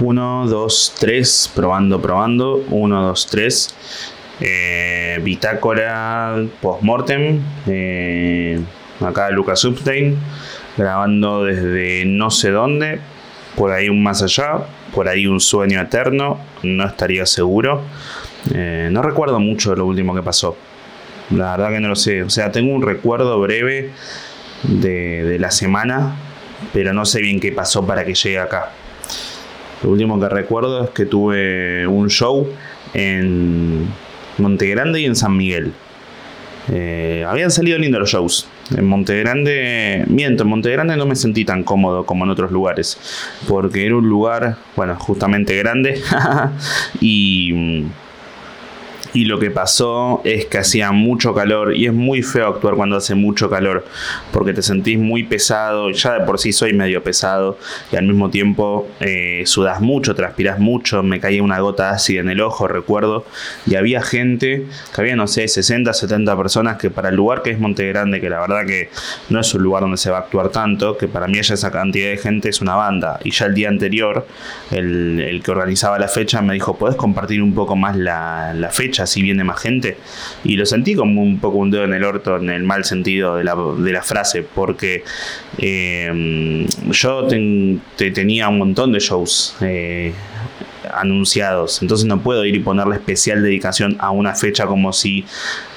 1, 2, 3, probando, probando. 1, 2, 3. Eh, bitácora postmortem. Eh, acá Lucas Upstein. Grabando desde no sé dónde. Por ahí un más allá. Por ahí un sueño eterno. No estaría seguro. Eh, no recuerdo mucho de lo último que pasó. La verdad que no lo sé. O sea, tengo un recuerdo breve de, de la semana. Pero no sé bien qué pasó para que llegue acá. Lo último que recuerdo es que tuve un show en Montegrande y en San Miguel. Eh, habían salido lindos los shows. En Montegrande, miento, en Montegrande no me sentí tan cómodo como en otros lugares. Porque era un lugar, bueno, justamente grande. y y lo que pasó es que hacía mucho calor y es muy feo actuar cuando hace mucho calor porque te sentís muy pesado, ya de por sí soy medio pesado y al mismo tiempo eh, sudas mucho, transpiras mucho, me caía una gota ácida en el ojo, recuerdo, y había gente, que había no sé, 60, 70 personas que para el lugar que es Monte Grande, que la verdad que no es un lugar donde se va a actuar tanto, que para mí esa cantidad de gente es una banda y ya el día anterior el, que organizaba la fecha me dijo, ¿puedes compartir un poco más la, la fecha? Así viene más gente. Y lo sentí como un poco un dedo en el orto, en el mal sentido de la, de la frase, porque eh, yo tenía un montón de shows. Eh, anunciados. Entonces no puedo ir y ponerle especial dedicación a una fecha como si,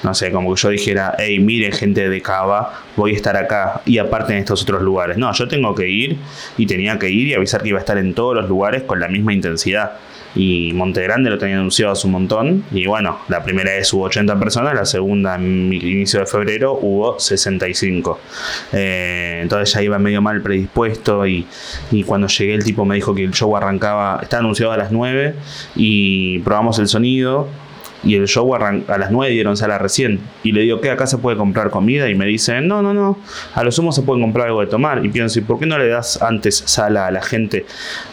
no sé, como que yo dijera, hey, mire gente de Cava, voy a estar acá y aparte en estos otros lugares. No, yo tengo que ir y tenía que ir y avisar que iba a estar en todos los lugares con la misma intensidad y Montegrande lo tenía anunciado hace un montón. Y bueno, la primera vez hubo 80 personas, la segunda en inicio de febrero hubo 65. Eh, entonces ya iba medio mal predispuesto y, y, cuando llegué el tipo me dijo que el show arrancaba, está anunciado a las 9 y probamos el sonido y el show a las 9 dieron sala recién. Y le digo que acá se puede comprar comida y me dicen, no, no, no, a lo sumo se puede comprar algo de tomar. Y pienso, ¿y por qué no le das antes sala a la gente?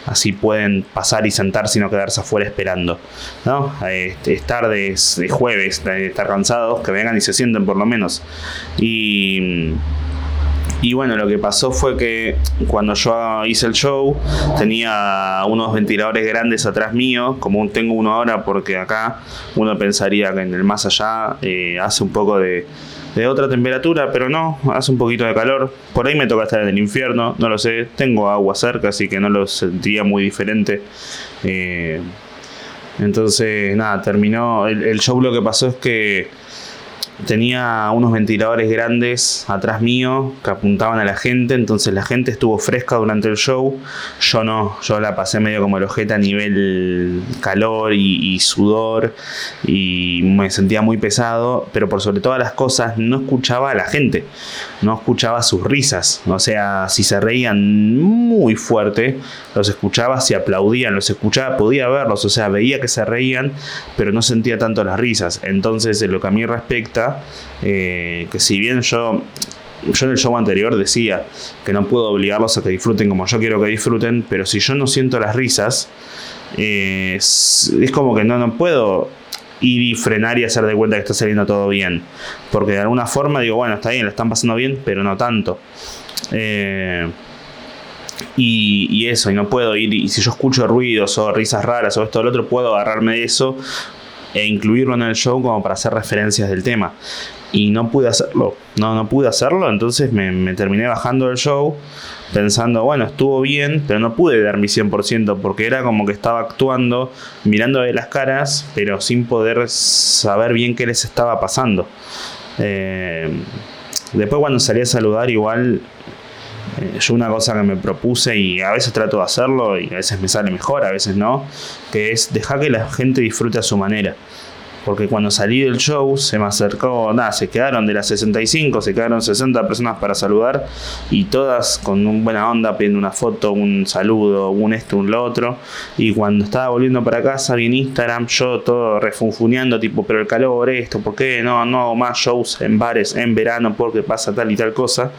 Así pueden pasar y sentarse y no quedarse afuera esperando. ¿no? Este, es tarde, es jueves, estar cansados, que vengan y se sienten por lo menos. Y y bueno, lo que pasó fue que cuando yo hice el show tenía unos ventiladores grandes atrás mío, como tengo uno ahora porque acá uno pensaría que en el más allá eh, hace un poco de, otra temperatura, pero no, hace un poquito de calor. Por ahí me toca estar en el infierno, no lo sé. Tengo agua cerca, así que no lo sentiría muy diferente. Eh, entonces, nada, terminó. el, show lo que pasó es que tenía unos ventiladores grandes atrás mío que apuntaban a la gente, entonces la gente estuvo fresca durante el show. Yo no, yo la pasé medio como el ojete a nivel calor y, sudor y me sentía muy pesado, pero por sobre todas las cosas no escuchaba a la gente, no escuchaba sus risas, o sea, si se reían muy fuerte, los escuchaba, si aplaudían, los escuchaba, podía verlos, o sea, veía que se reían, pero no sentía tanto las risas. Entonces, en lo que a mí respecta, eh, que si bien yo yo en el show anterior decía que no puedo obligarlos a que disfruten como yo quiero que disfruten, pero si yo no siento las risas, eh, es, como que no, no puedo ir y frenar y hacer de cuenta que está saliendo todo bien. Porque de alguna forma digo, bueno, está bien, lo están pasando bien, pero no tanto. Eh, y, y, eso, y no puedo ir, y si yo escucho ruidos o risas raras o esto o lo otro, puedo agarrarme de eso e incluirlo en el show como para hacer referencias del tema. Y no pude hacerlo, no, no pude hacerlo, entonces me, terminé bajando del show pensando, bueno, estuvo bien, pero no pude dar mi 100% porque era como que estaba actuando, mirando de las caras, pero sin poder saber bien qué les estaba pasando. Eh, después cuando salí a saludar igual yo una cosa que me propuse y a veces trato de hacerlo y a veces me sale mejor, a veces no, que es dejar que la gente disfrute a su manera porque cuando salí del show se me acercó, nada, se quedaron de las 65, se quedaron 60 personas para saludar y todas con un buena onda pidiendo una foto, un saludo, un esto, un lo otro. Y cuando estaba volviendo para casa vi en Instagram yo todo refunfuneando, tipo, pero el calor, esto, ¿por qué no, no hago más shows en bares en verano porque pasa tal y tal cosa?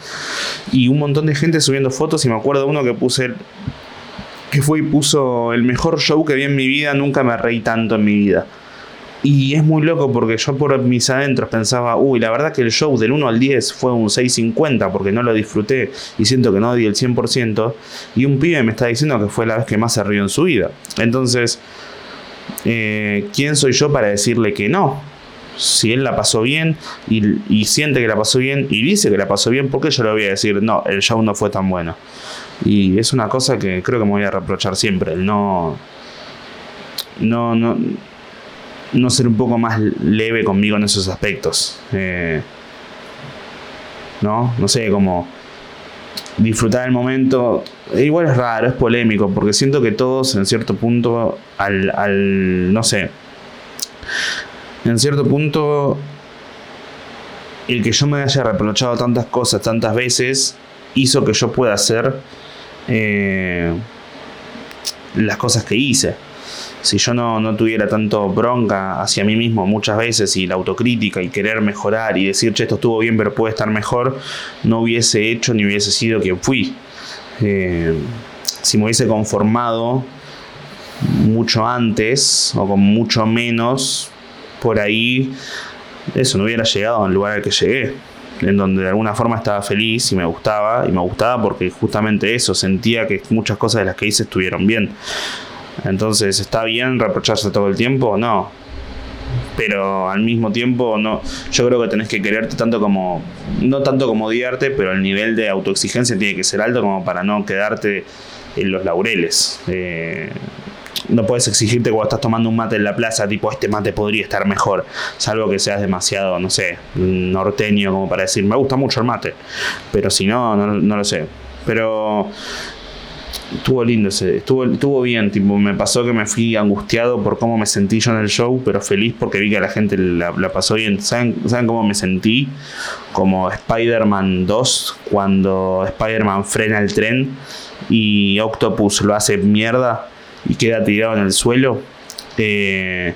Y un montón de gente subiendo fotos y me acuerdo uno que puse que fue y puso el mejor show que vi en mi vida, nunca me reí tanto en mi vida. Y es muy loco porque yo por mis adentros pensaba, uy, la verdad que el show del 1 al 10 fue un 6.50 porque no lo disfruté y siento que no di el 100%. Y un pibe me está diciendo que fue la vez que más se rió en su vida. Entonces, eh, ¿quién soy yo para decirle que no? Si él la pasó bien y, siente que la pasó bien y dice que la pasó bien, ¿por qué yo le voy a decir, no, el show no fue tan bueno? Y es una cosa que creo que me voy a reprochar siempre, el no. No, no no ser un poco más leve conmigo en esos aspectos. Eh, ¿No? No sé, como disfrutar el momento. Igual es raro, es polémico, porque siento que todos en cierto punto, al, al no sé, en cierto punto, el que yo me haya reprochado tantas cosas tantas veces, hizo que yo pueda hacer eh, las cosas que hice si yo no, tuviera tanto bronca hacia mí mismo muchas veces y la autocrítica y querer mejorar y decir, che, esto estuvo bien pero puede estar mejor, no hubiese hecho ni hubiese sido quien fui. Eh, si me hubiese conformado mucho antes o con mucho menos, por ahí eso no hubiera llegado al lugar al que llegué en donde de alguna forma estaba feliz y me gustaba, y me gustaba porque justamente eso, sentía que muchas cosas de las que hice estuvieron bien. Entonces, ¿está bien reprocharse todo el tiempo? No. Pero al mismo tiempo, no. Yo creo que tenés que quererte tanto como. No tanto como odiarte, pero el nivel de autoexigencia tiene que ser alto como para no quedarte en los laureles. Eh, no puedes exigirte cuando estás tomando un mate en la plaza, tipo, este mate podría estar mejor, salvo que seas demasiado, no sé, norteño como para decir, me gusta mucho el mate, pero si no, no, no lo sé. Pero estuvo lindo ese, estuvo, estuvo bien, tipo, me pasó que me fui angustiado por cómo me sentí yo en el show, pero feliz porque vi que la gente la, pasó bien. ¿Saben, ¿Saben, cómo me sentí? Como Spider-Man 2, cuando Spider-Man frena el tren y Octopus lo hace mierda y queda tirado en el suelo, eh,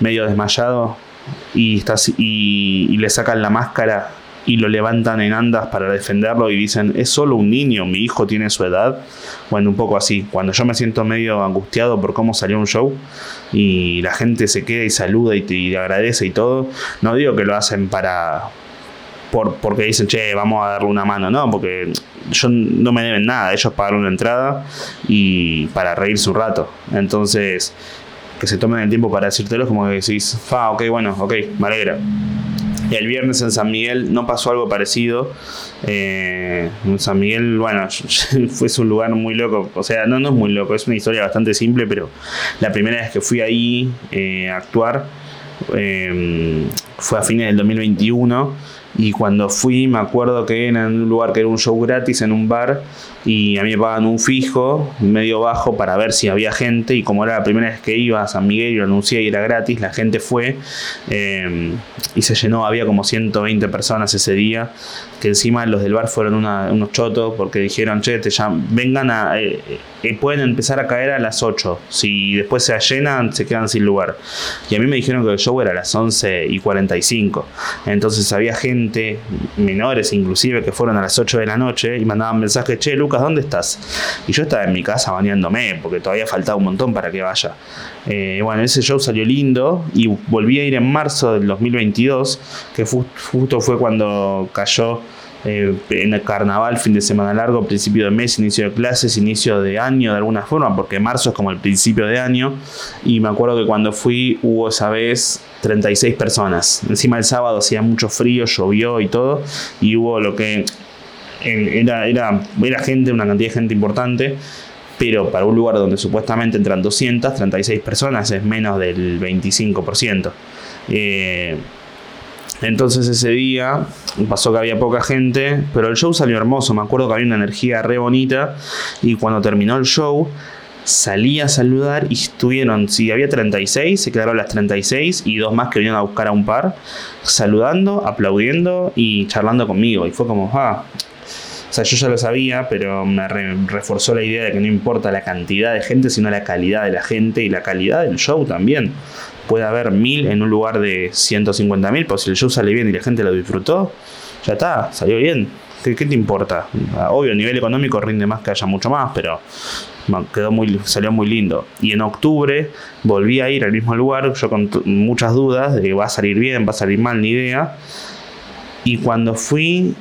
medio desmayado, y, está, y, y le sacan la máscara y lo levantan en andas para defenderlo y dicen, es solo un niño, mi hijo tiene su edad. Bueno, un poco así. Cuando yo me siento medio angustiado por cómo salió un show y la gente se queda y saluda y te agradece y todo, no digo que lo hacen para... Por, porque dicen, che, vamos a darle una mano, no, porque yo no me deben nada, ellos pagaron una entrada y para reírse un rato. Entonces, que se tomen el tiempo para decírtelo, como que decís, fa, ok, bueno, ok, me alegra. El viernes en San Miguel no pasó algo parecido. Eh, en San Miguel, bueno, fue un lugar muy loco. O sea, no, no es muy loco, es una historia bastante simple, pero la primera vez que fui ahí eh, a actuar eh, fue a fines del 2021 y cuando fui me acuerdo que era en un lugar que era un show gratis en un bar y a mí me pagan un fijo medio bajo para ver si había gente. Y como era la primera vez que iba a San Miguel y lo anuncié y era gratis, la gente fue eh, y se llenó, había como 120 personas ese día, que encima los del bar fueron unos chotos porque dijeron, che, te vengan a, eh, eh, pueden empezar a caer a las 8, si después se llenan se quedan sin lugar. Y a mí me dijeron que el show era a las 11 y 45, entonces había gente, menores inclusive, que fueron a las 8 de la noche y mandaban mensajes, che, Lucas, ¿dónde estás? Y yo estaba en mi casa bañándome, porque todavía faltaba un montón para que vaya. Eh, bueno, ese show salió lindo y volví a ir en marzo del 2022, que justo fue cuando cayó eh, en el carnaval, fin de semana largo, principio de mes, inicio de clases, inicio de año de alguna forma, porque marzo es como el principio de año. Y me acuerdo que cuando fui hubo esa vez 36 personas. Encima el sábado hacía mucho frío, llovió y todo, y hubo lo que era, era, era gente, una cantidad de gente importante, pero para un lugar donde supuestamente entran 200, 36 personas es menos del 25%. Eh, entonces ese día pasó que había poca gente, pero el show salió hermoso, me acuerdo que había una energía re bonita y cuando terminó el show salí a saludar y estuvieron, si había 36, se quedaron las 36 y dos más que vinieron a buscar a un par, saludando, aplaudiendo y charlando conmigo. Y fue como, ah, o sea, yo ya lo sabía, pero me reforzó la idea de que no importa la cantidad de gente, sino la calidad de la gente y la calidad del show también. Puede haber mil en un lugar de 150 mil, pero si el show sale bien y la gente lo disfrutó, ya está, salió bien. ¿Qué, te importa? Obvio, a nivel económico rinde más que haya mucho más, pero quedó muy, salió muy lindo. Y en octubre volví a ir al mismo lugar, yo con muchas dudas de que va a salir bien, va a salir mal, ni idea. Y cuando fui,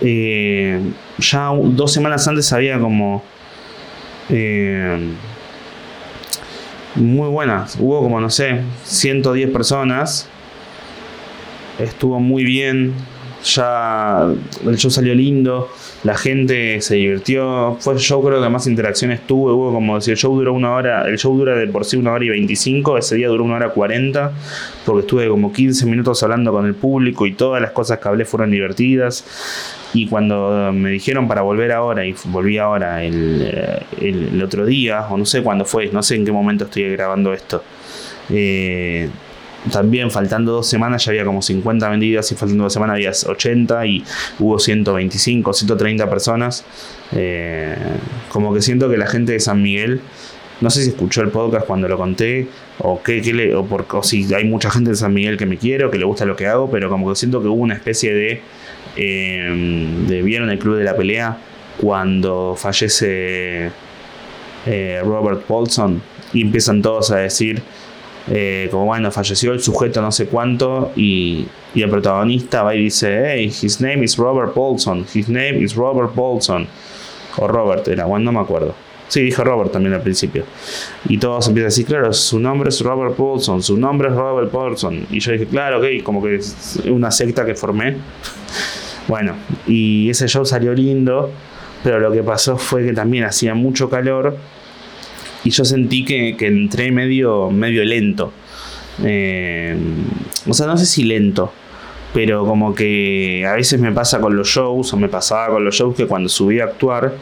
eh, ya dos semanas antes había como... Eh, muy buenas. Hubo como, no sé, 110 personas. Estuvo muy bien. Ya el show salió lindo. La gente se divirtió. Fue el show creo que más interacciones tuvo. Hubo como si el show duró una hora. El show dura de por sí una hora y 25. Ese día duró una hora 40. Porque estuve como 15 minutos hablando con el público y todas las cosas que hablé fueron divertidas. Y cuando me dijeron para volver ahora, y volví ahora el, el, otro día, o no sé cuándo fue, no sé en qué momento estoy grabando esto. Eh, también faltando dos semanas ya había como 50 vendidas y faltando dos semanas había 80 y hubo 125, 130 personas. Eh, como que siento que la gente de San Miguel, no sé si escuchó el podcast cuando lo conté o, qué, le, o, por, o si hay mucha gente de San Miguel que me quiere o que le gusta lo que hago, pero como que siento que hubo una especie de eh, vieron el club de la pelea cuando fallece eh, Robert Paulson y empiezan todos a decir eh, como bueno falleció el sujeto no sé cuánto y, y, el protagonista va y dice hey his name is Robert Paulson his name is Robert Paulson o Robert era bueno no me acuerdo Sí, dijo Robert también al principio. Y todos empiezan a decir, claro, su nombre es Robert Paulson, su nombre es Robert Paulson. Y yo dije, claro, ok, como que es una secta que formé. Bueno, y ese show salió lindo, pero lo que pasó fue que también hacía mucho calor y yo sentí que, entré medio, medio lento. Eh, o sea, no sé si lento, pero como que a veces me pasa con los shows, o me pasaba con los shows que cuando subí a actuar,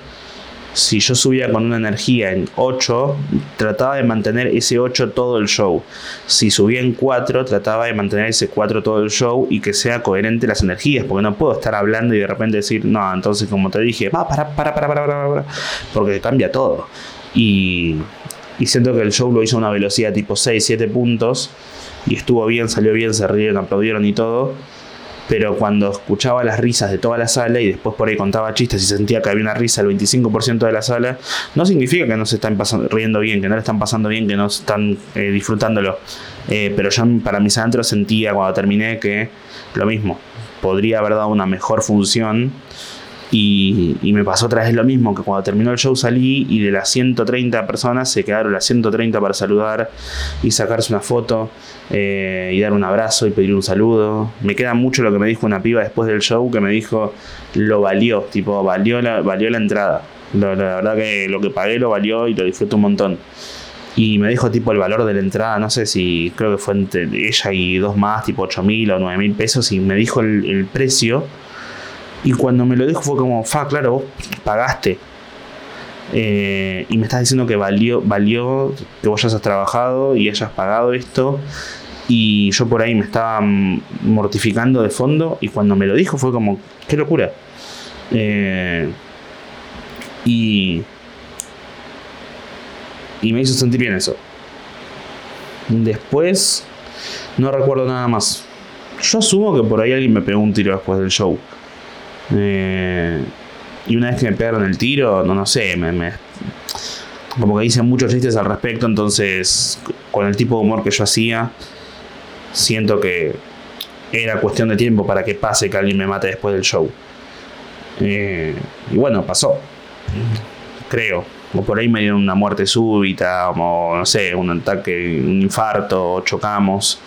si yo subía con una energía en 8, trataba de mantener ese 8 todo el show. Si subía en 4, trataba de mantener ese 4 todo el show y que sea coherente las energías, porque no puedo estar hablando y de repente decir, no, entonces como te dije, va, para, para, para, para, para, para, porque cambia todo. Y, y siento que el show lo hizo a una velocidad tipo 6, 7 puntos y estuvo bien, salió bien, se rieron, aplaudieron y todo pero cuando escuchaba las risas de toda la sala y después por ahí contaba chistes y sentía que había una risa el 25% de la sala, no significa que no se están pasando, riendo bien, que no le están pasando bien, que no están eh, disfrutándolo. Eh, pero yo para mis adentros sentía cuando terminé que lo mismo, podría haber dado una mejor función y, me pasó otra vez lo mismo, que cuando terminó el show salí y de las 130 personas se quedaron las 130 para saludar y sacarse una foto eh, y dar un abrazo y pedir un saludo. Me queda mucho lo que me dijo una piba después del show que me dijo lo valió, tipo, valió la, valió la entrada. La, verdad que lo que pagué lo valió y lo disfruto un montón. Y me dijo tipo el valor de la entrada, no sé si creo que fue entre ella y dos más, tipo 8 mil o 9 mil pesos, y me dijo el precio y cuando me lo dijo fue como, fa, claro, vos pagaste. Eh, y me estás diciendo que valió, valió que vos hayas trabajado y hayas pagado esto. Y yo por ahí me estaba mortificando de fondo. Y cuando me lo dijo fue como, qué locura. Eh, y, y me hizo sentir bien eso. Después, no recuerdo nada más. Yo asumo que por ahí alguien me pegó un tiro después del show. Eh, y una vez que me pegaron el tiro, no, no sé, me, como que hice muchos chistes al respecto, entonces con el tipo de humor que yo hacía, siento que era cuestión de tiempo para que pase que alguien me mate después del show. Eh, y bueno, pasó. Creo. O por ahí me dieron una muerte súbita, o no sé, un ataque, un infarto, o chocamos.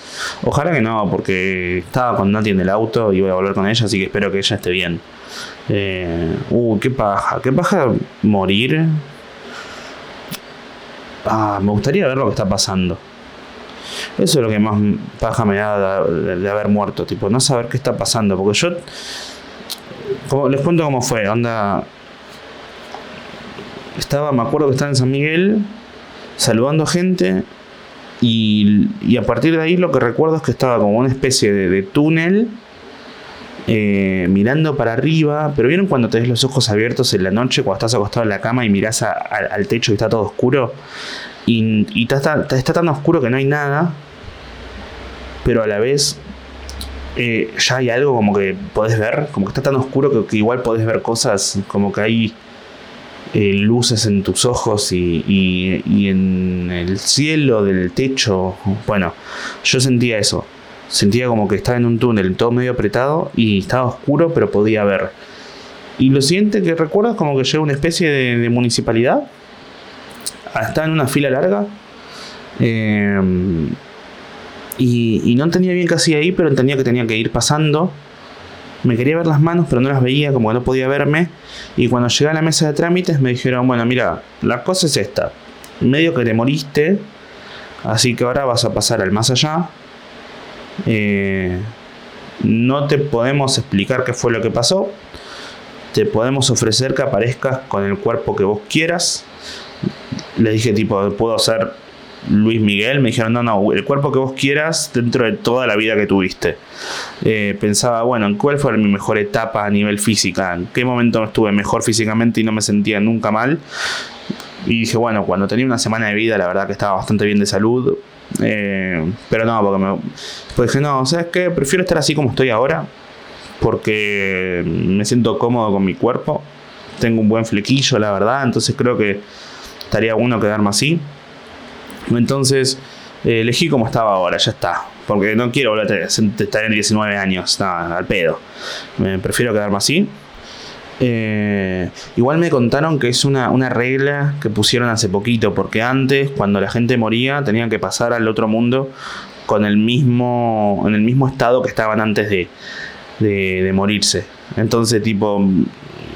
Ojalá que no, porque estaba con Nati en el auto y voy a volver con ella, así que espero que ella esté bien. Eh, uh, qué paja, qué paja morir. Ah, me gustaría ver lo que está pasando. Eso es lo que más paja me da de, haber muerto, tipo, no saber qué está pasando, porque yo como, les cuento cómo fue, onda estaba, me acuerdo que estaba en San Miguel saludando gente y, a partir de ahí lo que recuerdo es que estaba como una especie de, túnel eh, mirando para arriba, pero vieron cuando tenés los ojos abiertos en la noche, cuando estás acostado en la cama y mirás al techo y está todo oscuro, y, está, tan oscuro que no hay nada, pero a la vez eh, ya hay algo como que podés ver, como que está tan oscuro que, igual podés ver cosas, como que hay eh, luces en tus ojos y, y, en el cielo del techo. Bueno, yo sentía eso. Sentía como que estaba en un túnel todo medio apretado y estaba oscuro, pero podía ver. Y lo siguiente que recuerdo es como que llega una especie de, municipalidad. Estaba en una fila larga. Em, y, no entendía bien qué hacía ahí, pero entendía que tenía que ir pasando. Me quería ver las manos, pero no las veía, como que no podía verme. Y cuando llegué a la mesa de trámites me dijeron, bueno, mira, la cosa es esta. Medio que te moriste, así que ahora vas a pasar al más allá. Eh, no te podemos explicar qué fue lo que pasó, te podemos ofrecer que aparezcas con el cuerpo que vos quieras. Le dije tipo, puedo ser Luis Miguel. Me dijeron, no, no, el cuerpo que vos quieras dentro de toda la vida que tuviste. Eh, pensaba, bueno, ¿en cuál fue mi mejor etapa a nivel física? ¿En qué momento estuve mejor físicamente y no me sentía nunca mal? Y dije, bueno, cuando tenía una semana de vida, la verdad que estaba bastante bien de salud. Eh, pero no, porque me. Pues dije, no, ¿sabes qué? Prefiero estar así como estoy ahora porque me siento cómodo con mi cuerpo. Tengo un buen flequillo, la verdad, entonces creo que estaría bueno quedarme así. Entonces eh, elegí como estaba ahora, ya está. Porque no quiero volver a en 19 años, al pedo. Me prefiero quedarme así. Eh, igual me contaron que es una, una, regla que pusieron hace poquito, porque antes, cuando la gente moría, tenían que pasar al otro mundo con el mismo, en el mismo estado que estaban antes de, de, morirse. Entonces, tipo,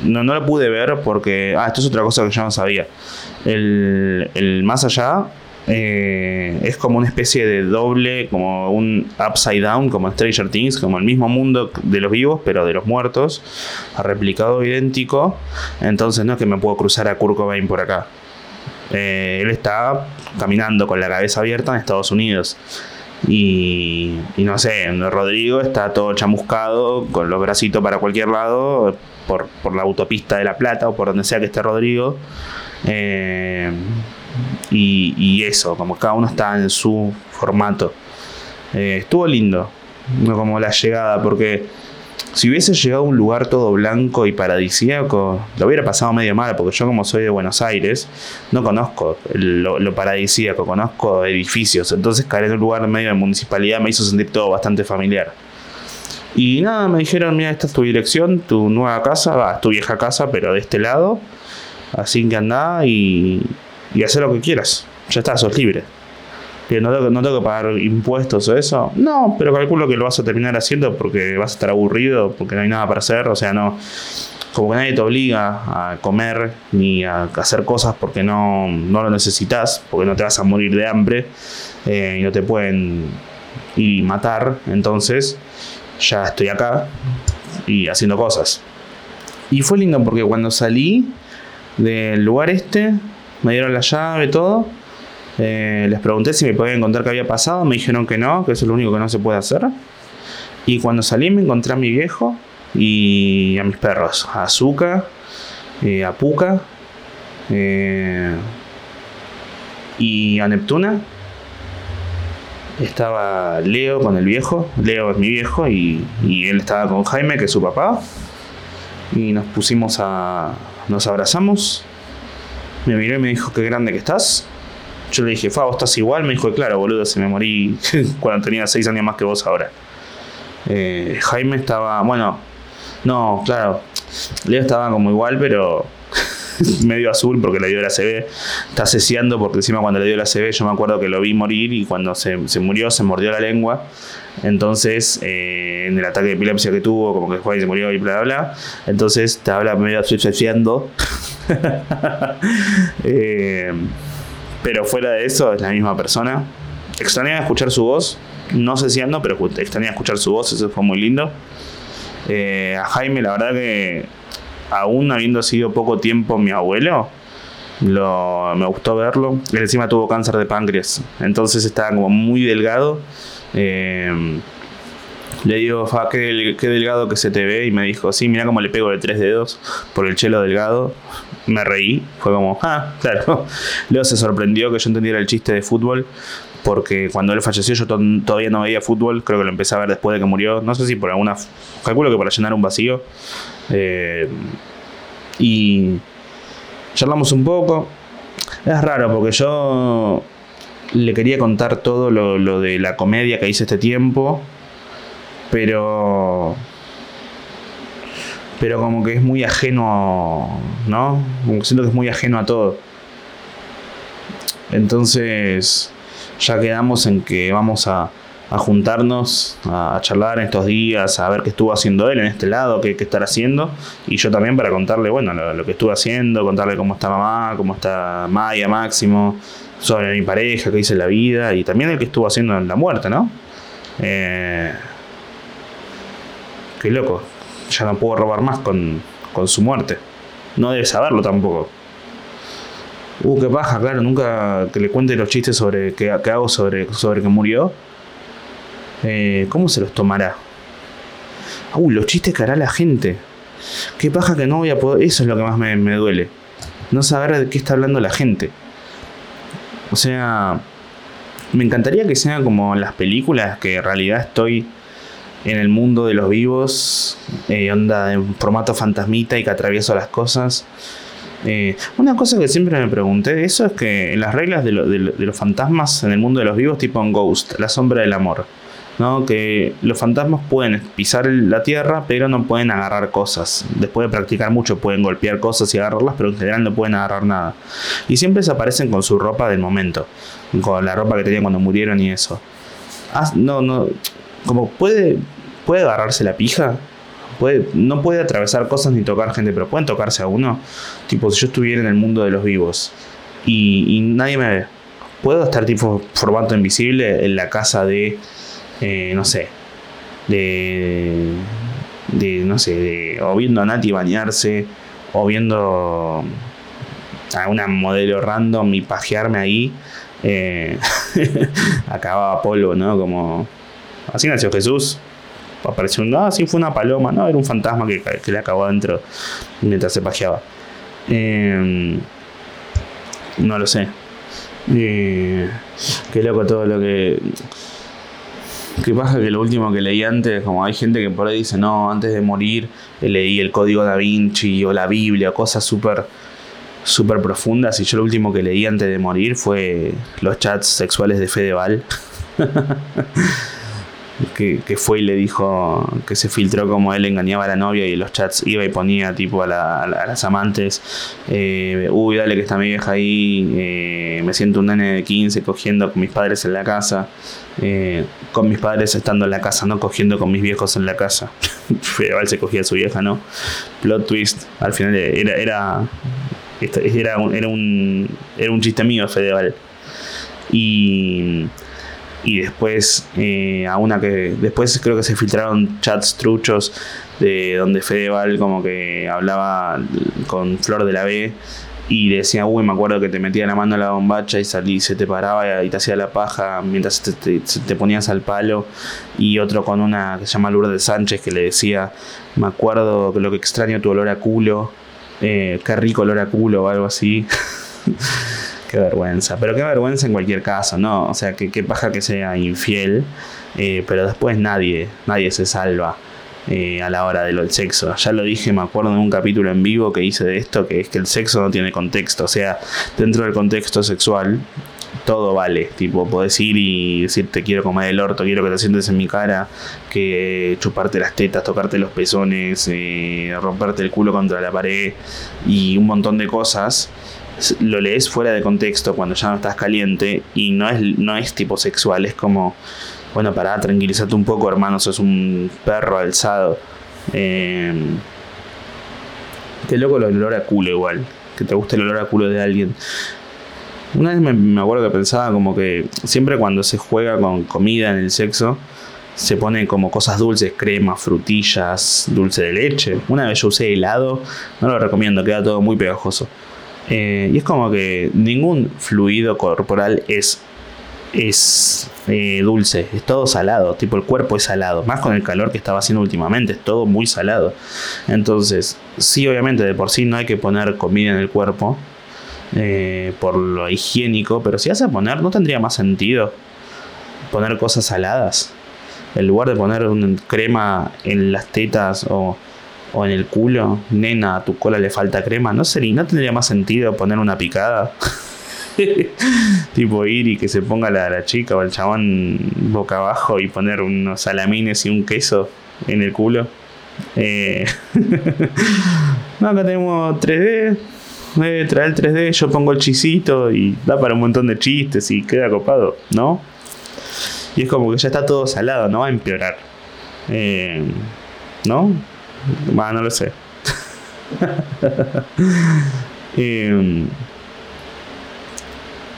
no, no lo pude ver porque. Ah, esto es otra cosa que yo no sabía. El, el más allá eh, es como una especie de doble, como un upside down, como Stranger Things, como el mismo mundo de los vivos, pero de los muertos, replicado idéntico. Entonces no es que me puedo cruzar a Kurt Cobain por acá. Eh, él está caminando con la cabeza abierta en Estados Unidos. Y, no sé, Rodrigo está todo chamuscado, con los bracitos para cualquier lado, por, la autopista de La Plata o por donde sea que esté Rodrigo. Eh, y, eso, como cada uno está en su formato. Eh, estuvo lindo, como la llegada, porque si hubiese llegado a un lugar todo blanco y paradisíaco, lo hubiera pasado medio mal, porque yo como soy de Buenos Aires, no conozco lo, paradisíaco, conozco edificios, entonces caer en un lugar medio de municipalidad me hizo sentir todo bastante familiar. Y nada, me dijeron, mira, esta es tu dirección, tu nueva casa, va, tu vieja casa, pero de este lado, así que anda y, y haz lo que quieras, ya está, sos libre que no tengo, no tengo que pagar impuestos o eso. No, pero calculo que lo vas a terminar haciendo porque vas a estar aburrido, porque no hay nada para hacer. O sea, no. Como que nadie te obliga a comer ni a hacer cosas porque no, no lo necesitas, porque no te vas a morir de hambre eh, y no te pueden ir matar. Entonces, ya estoy acá y haciendo cosas. Y fue lindo porque cuando salí del lugar este, me dieron la llave, todo eh, les pregunté si me podían contar qué había pasado, me dijeron que no, que eso es lo único que no se puede hacer. Y cuando salí me encontré a mi viejo y a mis perros, a eh, a Puka eh, y a Neptuna. Estaba Leo con el viejo, Leo es mi viejo y él estaba con Jaime, que es su papá. Y nos pusimos a... nos abrazamos. Me miró y me dijo, qué grande que estás. Yo le dije, Fa, estás igual. Me dijo, claro, boludo, se me morí cuando tenía 6 años más que vos ahora. Eh, Jaime estaba, bueno, no, claro. Leo estaba como igual, pero medio azul porque le dio la CB. Está ceseando porque encima cuando le dio la CB yo me acuerdo que lo vi morir y cuando se, murió se mordió la lengua. Entonces, eh, en el ataque de epilepsia que tuvo, como que y se murió y bla bla. Entonces te habla medio ceseando. eh, pero fuera de eso, es la misma persona. Extrañaba escuchar su voz. No sé si ando, pero extrañaba escuchar su voz. Eso fue muy lindo. Eh, a Jaime, la verdad que aún habiendo sido poco tiempo mi abuelo, lo, me gustó verlo. Él encima tuvo cáncer de páncreas. Entonces estaba como muy delgado. Eh, Le digo, fa, qué, delgado que se te ve. Y me dijo, sí, mira cómo le pego de tres dedos por el chelo delgado. Me reí. Fue como, ah, claro. Luego se sorprendió que yo entendiera el chiste de fútbol. Porque cuando él falleció yo todavía no veía fútbol. Creo que lo empecé a ver después de que murió. No sé si por alguna... Calculo que para llenar un vacío. Eh, y charlamos un poco. Es raro porque yo le quería contar todo lo, lo de la comedia que hice este tiempo pero pero como que es muy ajeno, ¿no? Como que siento que es muy ajeno a todo. Entonces, ya quedamos en que vamos a, a juntarnos, a, charlar en estos días, a ver qué estuvo haciendo él en este lado, qué, qué estará haciendo. Y yo también para contarle, bueno, lo, que estuvo haciendo, contarle cómo está mamá, cómo está Maya, Máximo, sobre mi pareja, qué hice la vida, y también el que estuvo haciendo en la muerte, ¿no? Eh, qué loco, ya no puedo robar más con, su muerte. No debe saberlo tampoco. Uh, qué paja, claro, nunca que le cuente los chistes sobre que, hago sobre, sobre que murió. Eh, ¿Cómo se los tomará? Uh, los chistes que hará la gente. Qué paja que no voy a poder. Eso es lo que más me, me duele. No saber de qué está hablando la gente. O sea, me encantaría que sean como las películas que en realidad estoy en el mundo de los vivos, eh, onda en formato fantasmita y que atravieso las cosas. Eh, una cosa que siempre me pregunté de eso es que en las reglas de, los fantasmas en el mundo de los vivos, tipo en Ghost, la sombra del amor, ¿no? que los fantasmas pueden pisar la tierra, pero no pueden agarrar cosas. Después de practicar mucho, pueden golpear cosas y agarrarlas, pero en general no pueden agarrar nada. Y siempre desaparecen con su ropa del momento, con la ropa que tenían cuando murieron y eso. Ah, no, no, como puede, puede agarrarse la pija. Puede, no puede atravesar cosas ni tocar gente, pero pueden tocarse a uno. Tipo, si yo estuviera en el mundo de los vivos y, nadie me ve, puedo estar tipo formato invisible en la casa de, eh, no sé, de, de, no sé, de, o viendo a Nati bañarse, o viendo a una modelo random y pajearme ahí. Eh, acababa polvo, ¿no? Como así nació Jesús apareció un, ah, sí, fue una paloma, no, era un fantasma que, le acabó adentro mientras se pajeaba. Em, no lo sé. Eh, qué loco todo lo que. Qué pasa que lo último que leí antes, como hay gente que por ahí dice, no, antes de morir eh, leí el código da Vinci o la Biblia, cosas súper súper profundas. Y yo lo último que leí antes de morir fue los chats sexuales de Fedeval. que, fue y le dijo que se filtró como él engañaba a la novia y los chats iba y ponía tipo a, las amantes, eh, uy, dale que está mi vieja ahí, eh, me siento un nene de 15 cogiendo con mis padres en la casa, eh, con mis padres estando en la casa, no cogiendo con mis viejos en la casa. Fedeval se cogía a su vieja, ¿no? Plot twist, al final era, era, era, era, un, era un chiste mío Fedeval. Y y después eh, a una que después creo que se filtraron chats truchos de donde Fedeval como que hablaba con Flor de la B y decía, uy, me acuerdo que te metía la mano en la bombacha y salí, se te paraba y te hacía la paja mientras te, ponías al palo. Y otro con una que se llama Lourdes Sánchez que le decía, me acuerdo que lo que extraño tu olor a culo, eh, qué rico olor a culo o algo así. Qué vergüenza. Pero qué vergüenza en cualquier caso, ¿no? O sea, que qué paja que sea infiel. Eh, pero después nadie, nadie se salva. Eh, a la hora del sexo. Ya lo dije, me acuerdo en un capítulo en vivo que hice de esto, que es que el sexo no tiene contexto. O sea, dentro del contexto sexual, todo vale. Tipo, podés ir y decirte quiero comer el orto, quiero que te sientes en mi cara, que chuparte las tetas, tocarte los pezones, eh, romperte el culo contra la pared y un montón de cosas lo lees fuera de contexto cuando ya no estás caliente y no es, no es tipo sexual, es como, bueno, para tranquilízate un poco, hermano, sos un perro alzado. Eh, qué loco el olor a culo igual, que te guste el olor a culo de alguien. Una vez me, me acuerdo que pensaba como que siempre cuando se juega con comida en el sexo, se ponen como cosas dulces, crema, frutillas, dulce de leche. Una vez yo usé helado, no lo recomiendo, queda todo muy pegajoso. Eh, y es como que ningún fluido corporal es es eh, dulce, es todo salado, tipo el cuerpo es salado, más con el calor que estaba haciendo últimamente, es todo muy salado. Entonces, sí, obviamente de por sí no hay que poner comida en el cuerpo eh, por lo higiénico, pero si vas a poner, ¿no tendría más sentido poner cosas saladas? En lugar de poner una crema en las tetas o, o en el culo, nena, a tu cola le falta crema, ¿no sería, no tendría más sentido poner una picada? tipo ir y que se ponga la, chica o el chabón boca abajo y poner unos salamines y un queso en el culo. Eh, acá tenemos 3D. Eh, trae el 3D, yo pongo el chisito y da para un montón de chistes y queda copado, ¿no? Y es como que ya está todo salado, no va a empeorar. Eh, ¿No? Va, no lo sé. eh,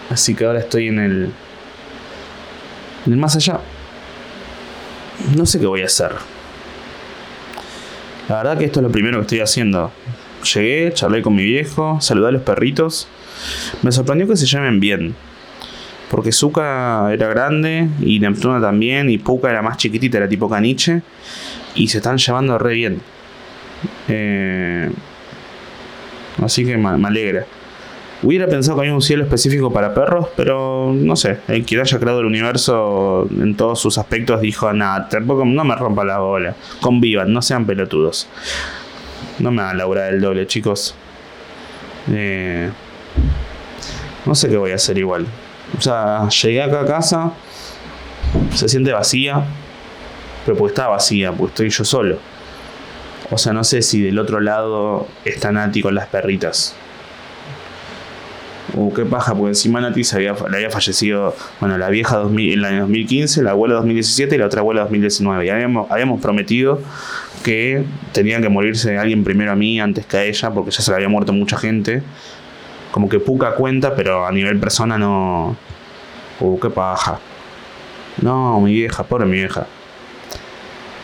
Así que ahora estoy en el. En el más allá. No sé qué voy a hacer. La verdad que esto es lo primero que estoy haciendo. Llegué, charlé con mi viejo, saludé a los perritos. Me sorprendió que se llamen bien. Porque Zuka era grande y Neptuna también y Puka era más chiquitita, era tipo caniche. Y se están llevando re bien. Eh, así que me alegra. Hubiera pensado que había un cielo específico para perros, pero no sé. El quien haya creado el universo en todos sus aspectos dijo: Nada, tampoco no me rompa la bola. Convivan, no sean pelotudos. No me hagan laburar el doble, chicos. Eh, no sé qué voy a hacer igual. O sea, llegué acá a casa, se siente vacía, pero porque está vacía, porque estoy yo solo. O sea, no sé si del otro lado está Nati con las perritas. Uh, qué paja, porque encima Nati le había fallecido, bueno, la vieja en el año 2015, la abuela 2017 y la otra abuela 2019. Y habíamos, habíamos prometido que tenía que morirse alguien primero a mí antes que a ella, porque ya se le había muerto mucha gente. Como que puca cuenta, pero a nivel persona no. Uh, qué paja. No, mi vieja, pobre mi vieja.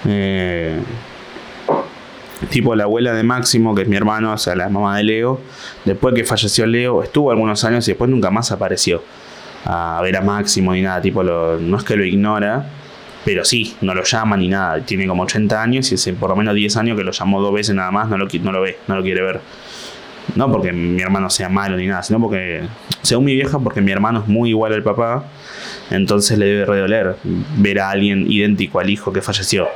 Eh, tipo la abuela de Máximo, que es mi hermano, o sea, la mamá de Leo, después que falleció Leo, estuvo algunos años y después nunca más apareció a ver a Máximo ni nada, tipo, no es que lo ignora, pero sí, no lo llama ni nada, tiene como 80 años y hace por lo menos 10 años que lo llamó dos veces nada más, no lo, no lo ve, no lo quiere ver. No porque mi hermano sea malo ni nada, sino porque, según mi vieja, porque mi hermano es muy igual al papá, entonces le debe redoler ver a alguien idéntico al hijo que falleció.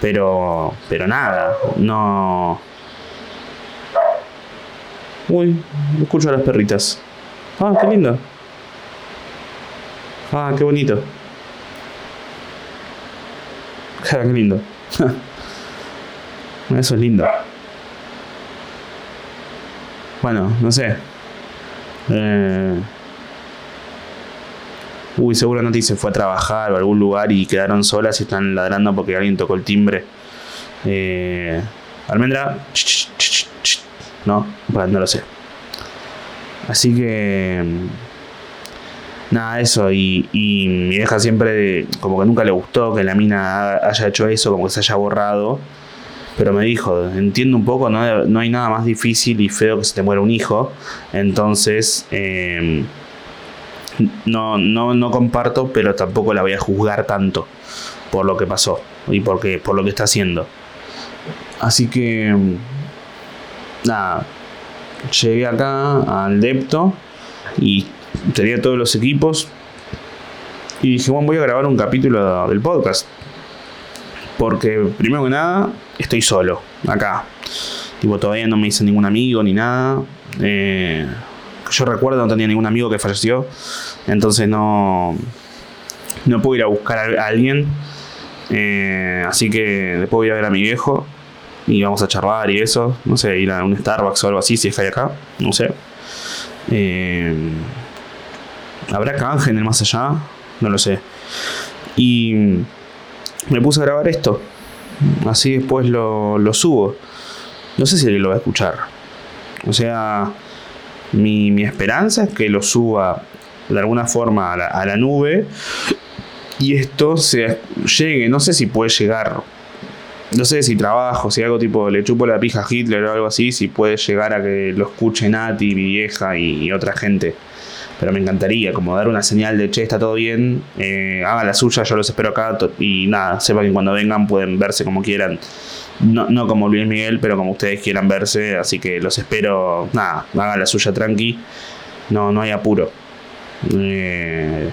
Pero, pero nada, no. Uy, escucho a las perritas. Ah, qué lindo. Ah, qué bonito. Qué lindo. Eso es lindo. Bueno, no sé. Eh, uy, seguro Nati se fue a trabajar o a algún lugar y quedaron solas y están ladrando porque alguien tocó el timbre. Eh, almendra, no, no lo sé. Así que nada, eso. Y, y, mi vieja siempre, como que nunca le gustó que la mina haya hecho eso, como que se haya borrado. Pero me dijo, entiendo un poco, no, no hay nada más difícil y feo que se te muera un hijo. Entonces, eh, no, no, no comparto, pero tampoco la voy a juzgar tanto por lo que pasó y porque, por lo que está haciendo. Así que, nada, llegué acá al Depto y tenía todos los equipos y dije, bueno, voy a grabar un capítulo del podcast. Porque, primero que nada, estoy solo acá. Tipo, todavía no me hice ningún amigo ni nada. Eh, yo recuerdo no tenía ningún amigo que falleció, entonces no, no pude ir a buscar a alguien. Eh, así que después voy a ver a mi viejo y vamos a charlar y eso. No sé, ir a un Starbucks o algo así, si es que hay acá, no sé. Eh, ¿Habrá canje en el más allá? No lo sé. Y me puse a grabar esto. Así después lo, lo subo. No sé si lo va a escuchar. O sea, mi, esperanza es que lo suba de alguna forma a la, nube y esto se llegue, no sé si puede llegar, no sé si trabajo, si algo tipo le chupo la pija a Hitler o algo así, si puede llegar a que lo escuche Nati, mi vieja y, otra gente Pero me encantaría como dar una señal de, che, está todo bien, eh, haga la suya, yo los espero acá y nada, sepan que cuando vengan pueden verse como quieran. No, no como Luis Miguel, pero como ustedes quieran verse, así que los espero, nada, haga la suya tranqui, no, no hay apuro. Eh,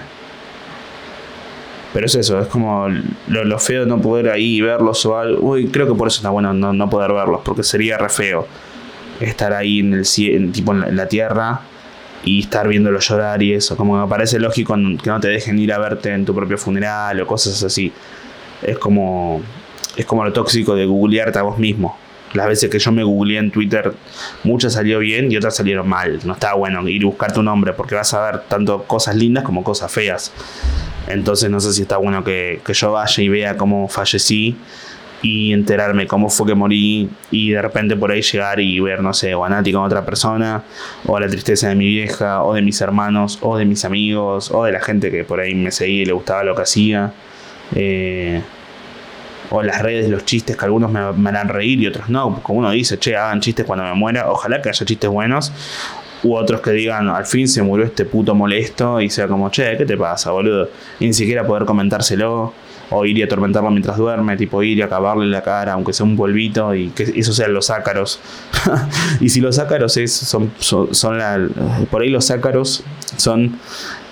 pero es eso, es como lo, feo de no poder ahí verlos o algo. Uy, creo que por eso está bueno no, no poder verlos, porque sería re feo estar ahí en el tipo en la, tierra y estar viéndolos llorar y eso. Como me parece lógico que no te dejen ir a verte en tu propio funeral o cosas así. Es como, es como lo tóxico de googlearte a vos mismo. Las veces que yo me googleé en Twitter, muchas salió bien y otras salieron mal. No está bueno ir a buscar tu nombre porque vas a ver tanto cosas lindas como cosas feas. Entonces no sé si está bueno que, que yo vaya y vea cómo fallecí y enterarme cómo fue que morí y de repente por ahí llegar y ver, no sé, o con otra persona, o la tristeza de mi vieja, o de mis hermanos, o de mis amigos, o de la gente que por ahí me seguía y le gustaba lo que hacía. Eh, o las redes, los chistes que algunos me, harán reír y otros no. Como uno dice, che, hagan chistes cuando me muera. Ojalá que haya chistes buenos. U otros que digan, al fin se murió este puto molesto y sea como, che, ¿qué te pasa, boludo? Y ni siquiera poder comentárselo o ir y atormentarlo mientras duerme, tipo ir y acabarle la cara, aunque sea un polvito, y que eso sean los ácaros. y si los ácaros es, son, son, la, por ahí los ácaros son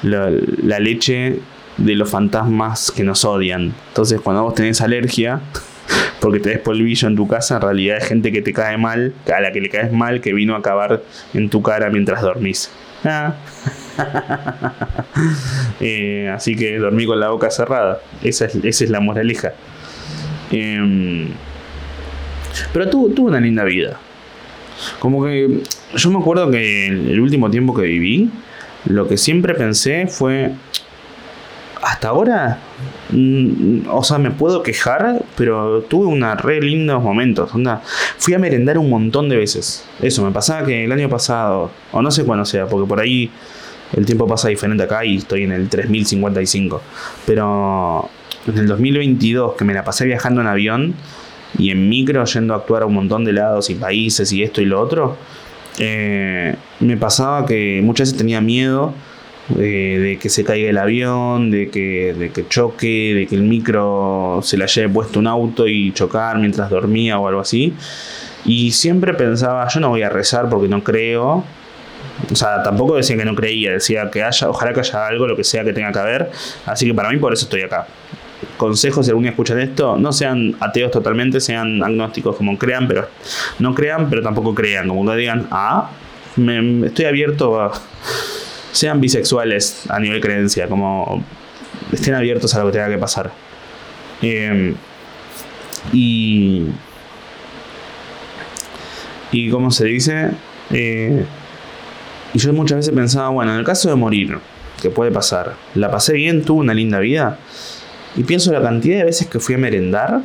la, leche de los fantasmas que nos odian. Entonces cuando vos tenés alergia, porque tenés polvillo en tu casa, en realidad es gente que te cae mal, a la que le caes mal, que vino a acabar en tu cara mientras dormís. Ah. Eh, así que dormí con la boca cerrada. Esa es, la moraleja. Em, pero tuvo una linda vida. Como que yo me acuerdo que el último tiempo que viví, lo que siempre pensé fue, hasta ahora, mm, o sea, me puedo quejar, pero tuve unos re lindos momentos. fui a merendar un montón de veces. Eso, me pasaba que el año pasado, o no sé cuándo sea, porque por ahí el tiempo pasa diferente acá y estoy en el 3055. Pero en el 2022, que me la pasé viajando en avión y en micro, yendo a actuar a un montón de lados y países y esto y lo otro, eh, me pasaba que muchas veces tenía miedo de que se caiga el avión, de que, de que choque, de que el micro se le haya puesto un auto y chocar mientras dormía o algo así. Y siempre pensaba, yo no voy a rezar porque no creo, o sea, tampoco decía que no creía, decía que haya, ojalá que haya algo, lo que sea que tenga que haber. Así que para mí por eso estoy acá. Consejos, si algún día escuchan esto, no sean ateos totalmente, sean agnósticos como crean, pero no crean, pero tampoco crean. Como que digan, ah, me, estoy abierto a. Sean bisexuales a nivel creencia, como estén abiertos a lo que tenga que pasar. Em, y. Y como se dice, eh, y yo muchas veces pensaba, bueno, en el caso de morir, que puede pasar, la pasé bien, tuve una linda vida. Y pienso la cantidad de veces que fui a merendar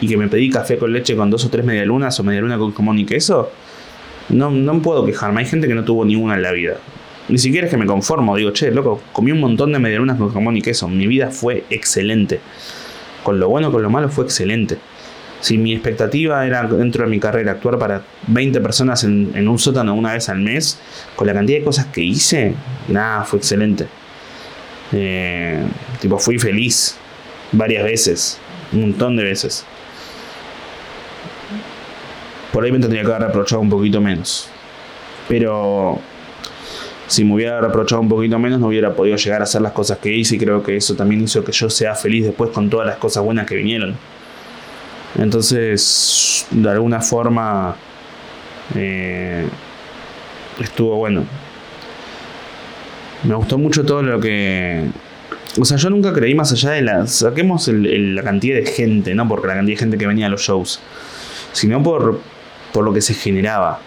y que me pedí café con leche con dos o tres medialunas o medialuna con jamón y queso. No, no puedo quejarme, hay gente que no tuvo ni una en la vida. Ni siquiera es que me conformo, digo, che, loco, comí un montón de medialunas con jamón y queso. Mi vida fue excelente. Con lo bueno, con lo malo, fue excelente. Si mi expectativa era dentro de mi carrera actuar para 20 personas en, un sótano una vez al mes, con la cantidad de cosas que hice, nada, fue excelente. Eh, tipo, fui feliz varias veces, un montón de veces. Por ahí me tendría que haber reprochado un poquito menos. Pero si me hubiera reprochado un poquito menos, no hubiera podido llegar a hacer las cosas que hice y creo que eso también hizo que yo sea feliz después con todas las cosas buenas que vinieron. Entonces, de alguna forma, eh, estuvo bueno. Me gustó mucho todo lo que... O sea, yo nunca creí más allá de la... Saquemos la cantidad de gente, no porque la cantidad de gente que venía a los shows, sino por, por lo que se generaba.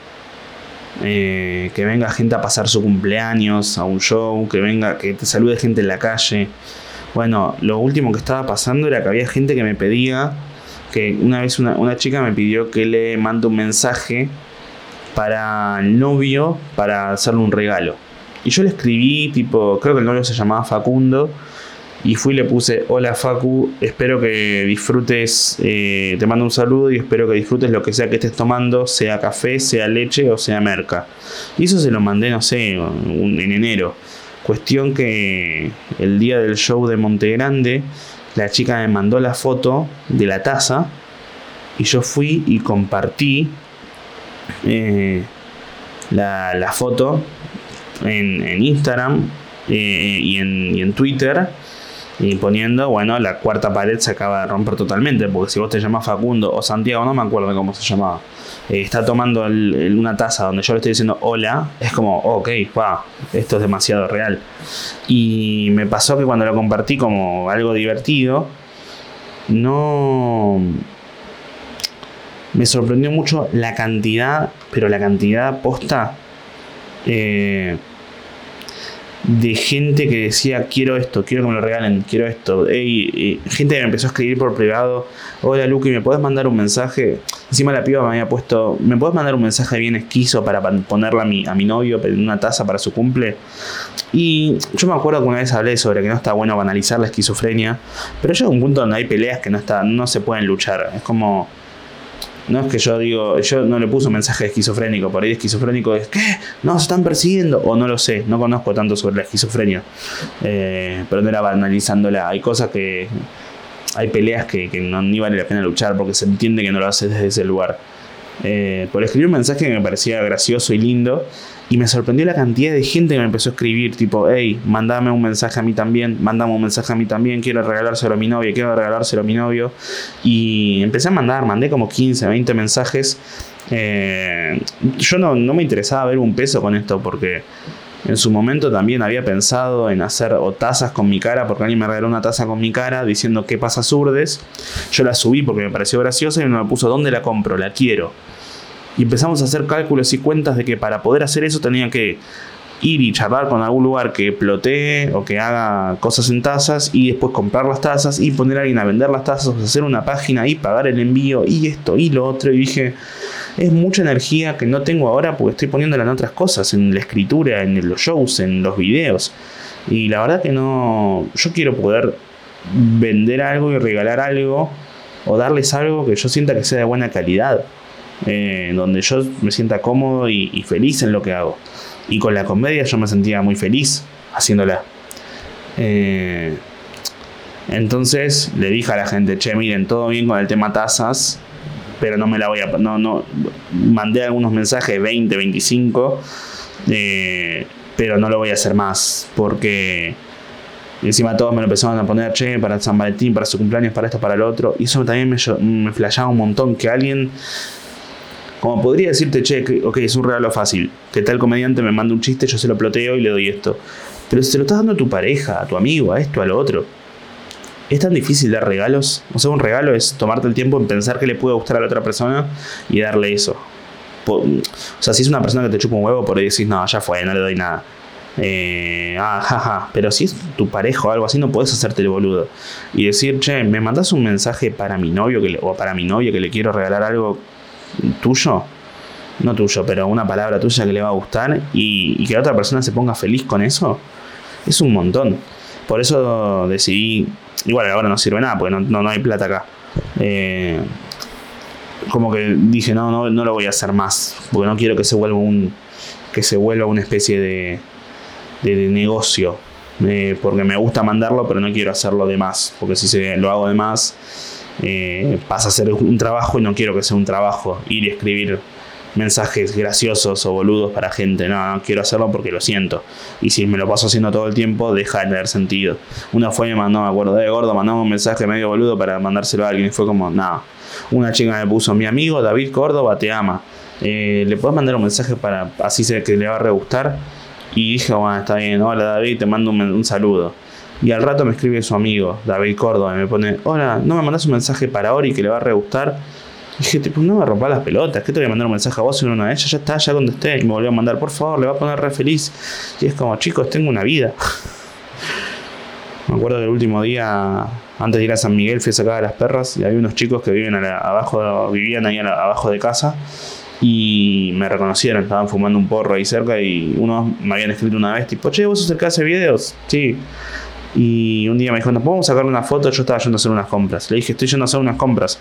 Eh, que venga gente a pasar su cumpleaños a un show, que venga, que te salude gente en la calle. Bueno, lo último que estaba pasando era que había gente que me pedía que una vez una, chica me pidió que le mande un mensaje para el novio para hacerle un regalo. Y yo le escribí, tipo, creo que el novio se llamaba Facundo, Y fui y le puse, hola Facu, espero que disfrutes, eh, te mando un saludo y espero que disfrutes lo que sea que estés tomando, sea café, sea leche o sea merca. Y eso se lo mandé, no sé, en enero. Cuestión que el día del show de Monte Grande, la chica me mandó la foto de la taza y yo fui y compartí eh, la, foto en, Instagram eh, y, en, y en Twitter y poniendo, bueno, la cuarta pared se acaba de romper totalmente, porque si vos te llamas Facundo o Santiago, no me acuerdo cómo se llamaba, eh, está tomando una taza donde yo le estoy diciendo hola, es como, ok, wow, esto es demasiado real. Y me pasó que cuando lo compartí como algo divertido, no... Me sorprendió mucho la cantidad, pero la cantidad posta. Eh, de gente que decía quiero esto, quiero que me lo regalen, quiero esto. gente que me empezó a escribir por privado, hola Lucky, ¿me puedes mandar un mensaje? Encima la piba me había puesto, ¿me puedes mandar un mensaje bien esquizo para ponerle a mi, a mi novio, pedir una taza para su cumple? Y yo me acuerdo que una vez hablé sobre que no está bueno banalizar la esquizofrenia, pero llega un punto donde hay peleas que no, está, no se pueden luchar. Es como no es que yo digo, yo no le puse un mensaje esquizofrénico, por ahí esquizofrénico es, ¿qué? No, se están persiguiendo, o no lo sé, no conozco tanto sobre la esquizofrenia, eh, pero no era banalizándola, hay cosas que, hay peleas que, que no, ni vale la pena luchar porque se entiende que no lo haces desde ese lugar. Eh, por escribir un mensaje que me parecía gracioso y lindo, y me sorprendió la cantidad de gente que me empezó a escribir, tipo, hey, mandame un mensaje a mí también, mandame un mensaje a mí también, quiero regalárselo a mi novia, quiero regalárselo a mi novio. Y empecé a mandar, mandé como 15, 20 mensajes. Eh, yo no, no me interesaba ver un peso con esto porque en su momento también había pensado en hacer o tazas con mi cara, porque alguien me regaló una taza con mi cara diciendo qué pasa surdes. Yo la subí porque me pareció graciosa y me puso, ¿dónde la compro? La quiero. Y empezamos a hacer cálculos y cuentas de que para poder hacer eso tenía que ir y charlar con algún lugar que plotee o que haga cosas en tazas y después comprar las tazas y poner a alguien a vender las tazas, hacer una página y pagar el envío y esto y lo otro. Y dije, es mucha energía que no tengo ahora porque estoy poniéndola en otras cosas, en la escritura, en los shows, en los videos. Y la verdad que no, yo quiero poder vender algo y regalar algo o darles algo que yo sienta que sea de buena calidad. Eh, donde yo me sienta cómodo y, feliz en lo que hago. Y con la comedia yo me sentía muy feliz haciéndola. Eh, entonces le dije a la gente, che, miren, todo bien con el tema tazas, pero no me la voy a... No, no, mandé algunos mensajes, 20, 25, eh, pero no lo voy a hacer más, porque encima todos me lo empezaron a poner, che, para San Valentín, para su cumpleaños, para esto, para lo otro. Y eso también me, me flashaba un montón, que alguien como podría decirte, che, ok, es un regalo fácil. Que tal comediante me manda un chiste, yo se lo ploteo y le doy esto. Pero si se lo estás dando a tu pareja, a tu amigo, a esto, a lo otro. ¿Es tan difícil dar regalos? O sea, un regalo es tomarte el tiempo en pensar que le puede gustar a la otra persona y darle eso. O sea, si es una persona que te chupa un huevo, por ahí decís, no, ya fue, no le doy nada. Eh, ah, jaja. Pero si es tu pareja o algo así, no puedes hacerte el boludo. Y decir, che, me mandas un mensaje para mi novio que o para mi novia que le quiero regalar algo tuyo, no tuyo, pero una palabra tuya que le va a gustar y, que la otra persona se ponga feliz con eso, es un montón. Por eso decidí, igual ahora no sirve nada, porque no, no, hay plata acá. Eh, como que dije, no, no, no lo voy a hacer más, porque no quiero que se vuelva un que se vuelva una especie de, de, negocio. Eh, porque me gusta mandarlo, pero no quiero hacerlo de más. Porque si se, lo hago de más, eh, pasa a ser un trabajo y no quiero que sea un trabajo ir y escribir mensajes graciosos o boludos para gente. No, no quiero hacerlo porque lo siento. Y si me lo paso haciendo todo el tiempo, deja de tener sentido. Una fue y me mandó, me acuerdo, de gordo, mandamos un mensaje medio boludo para mandárselo a alguien. Y fue como, nada. Una chica me puso, mi amigo David Córdoba te ama. Eh, ¿Le puedes mandar un mensaje para así sé que le va a re gustar? Y dije, bueno, está bien, hola David, te mando un saludo. Y al rato me escribe su amigo, David Córdoba, y me pone, hola, ¿no me mandas un mensaje para Ori que le va a re gustar? Dije, tipo, no me rompas las pelotas, que te voy a mandar un mensaje a vos y una de ellas, ya está, ya contesté. Y me volvió a mandar, por favor, le va a poner re feliz. Y es como, chicos, tengo una vida. me acuerdo que el último día, antes de ir a San Miguel, fui a sacar a las perras y había unos chicos que viven abajo, vivían ahí abajo de casa y me reconocieron, estaban fumando un porro ahí cerca y unos me habían escrito una vez, tipo, che, vos sos el hace videos. Sí. Y un día me dijo, ¿no podemos sacar una foto? Yo estaba yendo a hacer unas compras. Le dije, estoy yendo a hacer unas compras.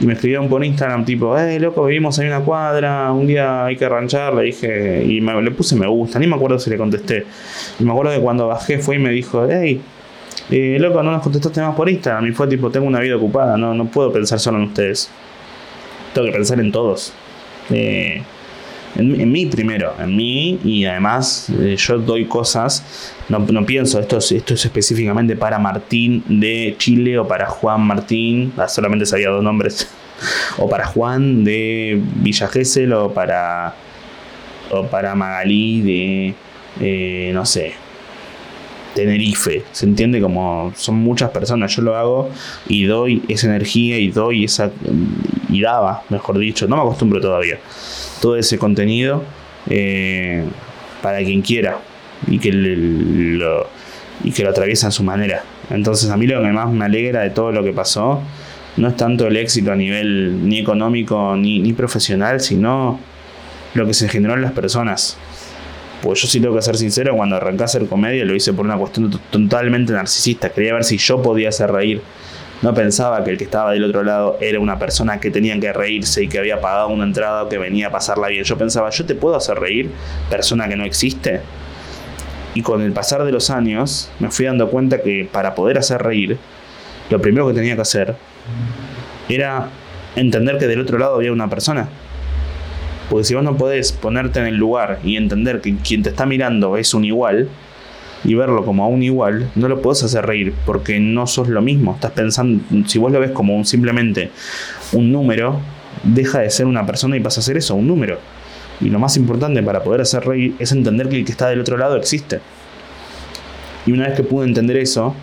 Y me escribieron por Instagram, tipo, hey, loco, vivimos en una cuadra, un día hay que ranchar. Le dije, y me, le puse me gusta, ni me acuerdo si le contesté. Y me acuerdo que cuando bajé fue y me dijo, hey, eh, loco, no nos contestaste más por Instagram. Y fue tipo, tengo una vida ocupada, no, no puedo pensar solo en ustedes. Tengo que pensar en todos. Eh, en, mí primero, en mí y además eh, yo doy cosas, no, no, pienso, esto es, esto es específicamente para Martín de Chile o para Juan Martín, ah, solamente sabía dos nombres, o para Juan de Villa Gesell o para, o para Magalí de, eh, no sé, Tenerife. Se entiende como son muchas personas. Yo lo hago y doy esa energía y doy esa. y daba, mejor dicho. No me acostumbro todavía. Todo ese contenido eh, para quien quiera y que lo, y que lo atraviesa a su manera. Entonces, a mí lo que más me alegra de todo lo que pasó no es tanto el éxito a nivel ni económico ni, ni profesional, sino lo que se generó en las personas. Pues yo sí tengo que ser sincero, cuando arranqué a hacer comedia lo hice por una cuestión totalmente narcisista. Quería ver si yo podía hacer reír. No pensaba que el que estaba del otro lado era una persona que tenía que reírse y que había pagado una entrada o que venía a pasarla bien. Yo pensaba, ¿yo te puedo hacer reír? Persona que no existe. Y con el pasar de los años me fui dando cuenta que para poder hacer reír, lo primero que tenía que hacer era entender que del otro lado había una persona porque si vos no podés ponerte en el lugar y entender que quien te está mirando es un igual y verlo como a un igual, no lo podés hacer reír porque no sos lo mismo. Estás pensando, si vos lo ves como un, simplemente un número, deja de ser una persona y pasa a ser eso, un número. Y lo más importante para poder hacer reír es entender que el que está del otro lado existe. Y una vez que pude entender eso,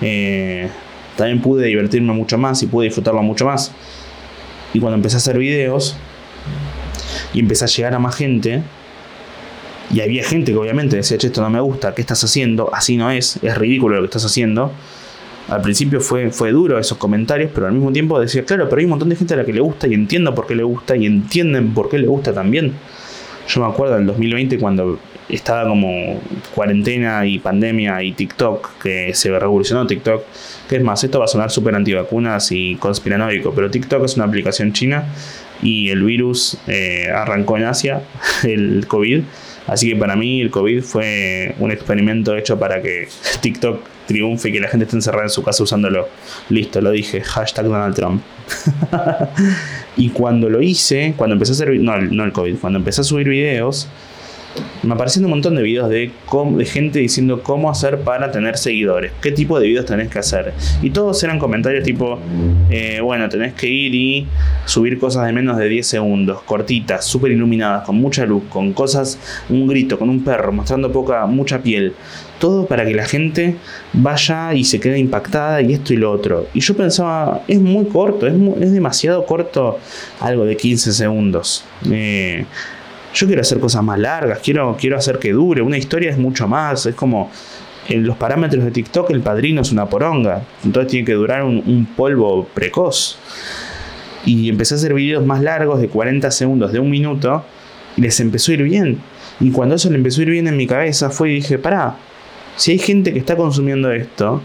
eh, también pude divertirme mucho más y pude disfrutarlo mucho más. Y cuando empecé a hacer videos, y empecé a llegar a más gente. Y había gente que obviamente decía, che, esto no me gusta, ¿qué estás haciendo? Así no es, es ridículo lo que estás haciendo. Al principio fue, fue duro esos comentarios, pero al mismo tiempo decía, claro, pero hay un montón de gente a la que le gusta y entiendo por qué le gusta y entienden por qué le gusta también. Yo me acuerdo del 2020 cuando estaba como cuarentena y pandemia y TikTok, que se revolucionó TikTok. Que es más, esto va a sonar súper antivacunas y conspiranoico, pero TikTok es una aplicación china y el virus eh, arrancó en Asia, el COVID. Así que para mí el COVID fue un experimento hecho para que TikTok triunfe y que la gente esté encerrada en su casa usándolo. Listo, lo dije. Hashtag Donald Trump. y cuando lo hice, cuando empecé a hacer... No, no el COVID. Cuando empecé a subir videos, me aparecieron un montón de videos de, de gente diciendo cómo hacer para tener seguidores, qué tipo de videos tenés que hacer. Y todos eran comentarios tipo, eh, bueno, tenés que ir y subir cosas de menos de 10 segundos, cortitas, súper iluminadas, con mucha luz, con cosas, un grito, con un perro, mostrando poca, mucha piel. Todo para que la gente vaya y se quede impactada y esto y lo otro. Y yo pensaba, es muy corto, es, es demasiado corto algo de 15 segundos. Eh, yo quiero hacer cosas más largas, quiero, quiero hacer que dure. Una historia es mucho más, es como en los parámetros de TikTok el padrino es una poronga, entonces tiene que durar un, polvo precoz. Y empecé a hacer videos más largos de 40 segundos, de un minuto, y les empezó a ir bien. Y cuando eso le empezó a ir bien en mi cabeza fue y dije, pará, si hay gente que está consumiendo esto,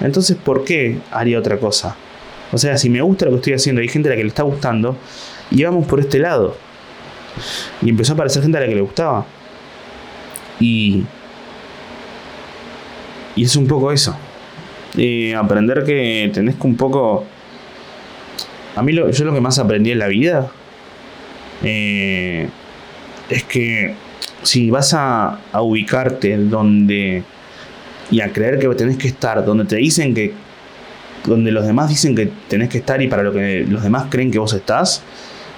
entonces ¿por qué haría otra cosa? O sea, si me gusta lo que estoy haciendo hay gente a la que le está gustando, y vamos por este lado. Y empezó a aparecer gente a la que le gustaba. Y. Y es un poco eso. aprender que tenés que un poco. A mí lo, yo lo que más aprendí en la vida eh, es que si vas a, a ubicarte donde y a creer que tenés que estar, donde te dicen que, donde los demás dicen que tenés que estar y para lo que los demás creen que vos estás,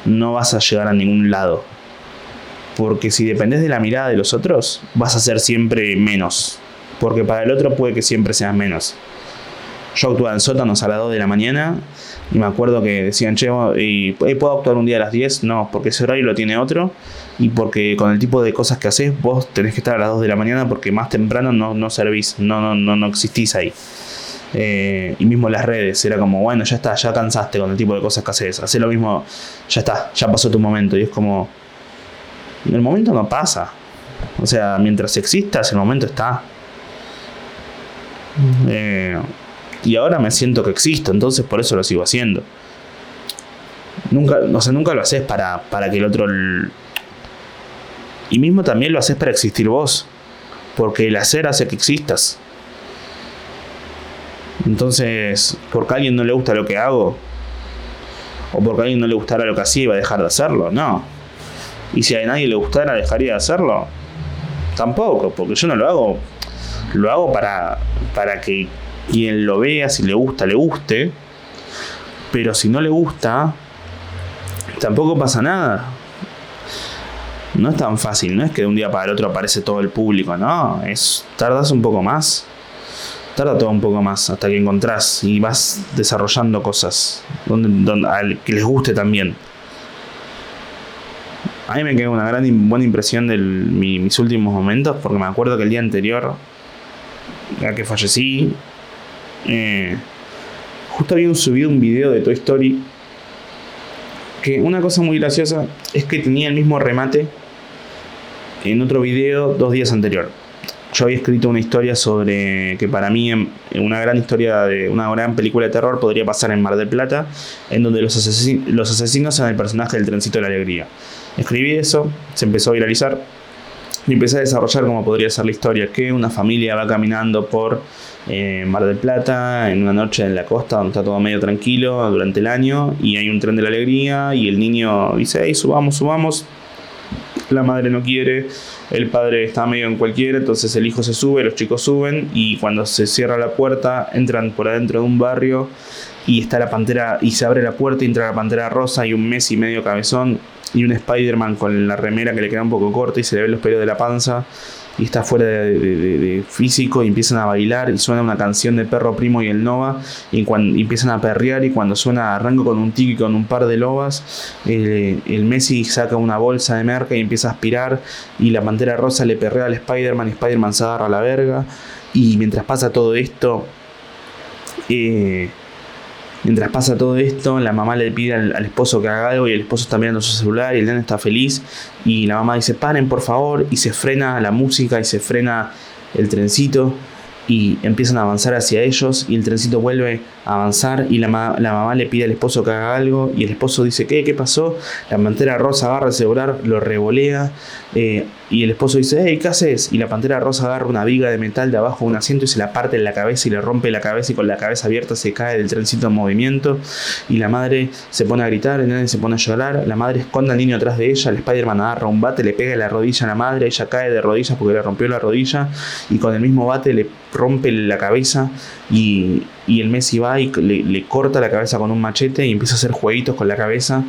no vas a llegar a ningún lado. Porque si dependes de la mirada de los otros, vas a ser siempre menos. Porque para el otro puede que siempre seas menos. Yo actuaba en sótanos a las 2 de la mañana y me acuerdo que decían, che, ¿y ¿puedo actuar un día a las 10? No, porque ese horario lo tiene otro y porque con el tipo de cosas que haces vos tenés que estar a las 2 de la mañana porque más temprano no, no servís, no, no, no, no existís ahí. Eh, y mismo las redes, era como, bueno, ya está, ya cansaste con el tipo de cosas que haces, hace lo mismo, ya está, ya pasó tu momento. Y es como, el momento no pasa. O sea, mientras existas, el momento está. Eh, y ahora me siento que existo, entonces por eso lo sigo haciendo. Nunca, o sea, nunca lo haces para, para que el otro... Y mismo también lo haces para existir vos. Porque el hacer hace que existas. Entonces, porque a alguien no le gusta lo que hago, o porque a alguien no le gustara lo que hacía, iba a dejar de hacerlo. No. Y si a nadie le gustara, dejaría de hacerlo. Tampoco, porque yo no lo hago. Lo hago para, para que quien lo vea, si le gusta, le guste. Pero si no le gusta, tampoco pasa nada. No es tan fácil, no es que de un día para el otro aparece todo el público, no, es tardas un poco más. Tarda todo un poco más hasta que encontrás y vas desarrollando cosas donde, al que les guste también. A mí me quedó una gran buena impresión de mis últimos momentos porque me acuerdo que el día anterior a que fallecí, eh, justo había subido un video de Toy Story que una cosa muy graciosa es que tenía el mismo remate en otro video dos días anterior. Yo había escrito una historia sobre que para mí una gran historia de una gran película de terror podría pasar en Mar del Plata, en donde los, asesinos, los asesinos eran el personaje del trencito de la alegría. Escribí eso, se empezó a viralizar y empecé a desarrollar cómo podría ser la historia, que una familia va caminando por eh, Mar del Plata en una noche en la costa donde está todo medio tranquilo durante el año y hay un tren de la alegría y el niño dice, hey, subamos, subamos, la madre no quiere, el padre está medio en cualquiera, entonces el hijo se sube, los chicos suben y cuando se cierra la puerta entran por adentro de un barrio y está la pantera y se abre la puerta y entra la pantera rosa y un mes y medio cabezón y un Spider-Man con la remera que le queda un poco corta y se le ven los pelos de la panza y está fuera de, físico y empiezan a bailar y suena una canción de Perro Primo y el Nova y, cuando, empiezan a perrear y cuando suena arranco con un tiki con un par de lobas el Messi saca una bolsa de merca y empieza a aspirar y la pantera rosa le perrea al Spider-Man y Spider-Man se agarra a la verga y mientras pasa todo esto eh, Mientras pasa todo esto, la mamá le pide al, esposo que haga algo y el esposo está mirando su celular y el nene está feliz. Y la mamá dice paren por favor y se frena la música y se frena el trencito y empiezan a avanzar hacia ellos y el trencito vuelve avanzar y la, mamá le pide al esposo que haga algo y el esposo dice ¿qué? ¿qué pasó? La pantera rosa agarra el celular, lo revolea eh, y el esposo dice hey ¿qué haces? Y la pantera rosa agarra una viga de metal de abajo de un asiento y se la parte en la cabeza y le rompe la cabeza y con la cabeza abierta se cae del trencito en movimiento y la madre se pone a gritar, el nene se pone a llorar, la madre esconde al niño atrás de ella, el Spider-Man agarra un bate, le pega la rodilla a la madre, ella cae de rodillas porque le rompió la rodilla y con el mismo bate le rompe la cabeza y, el Messi va y le, corta la cabeza con un machete y empieza a hacer jueguitos con la cabeza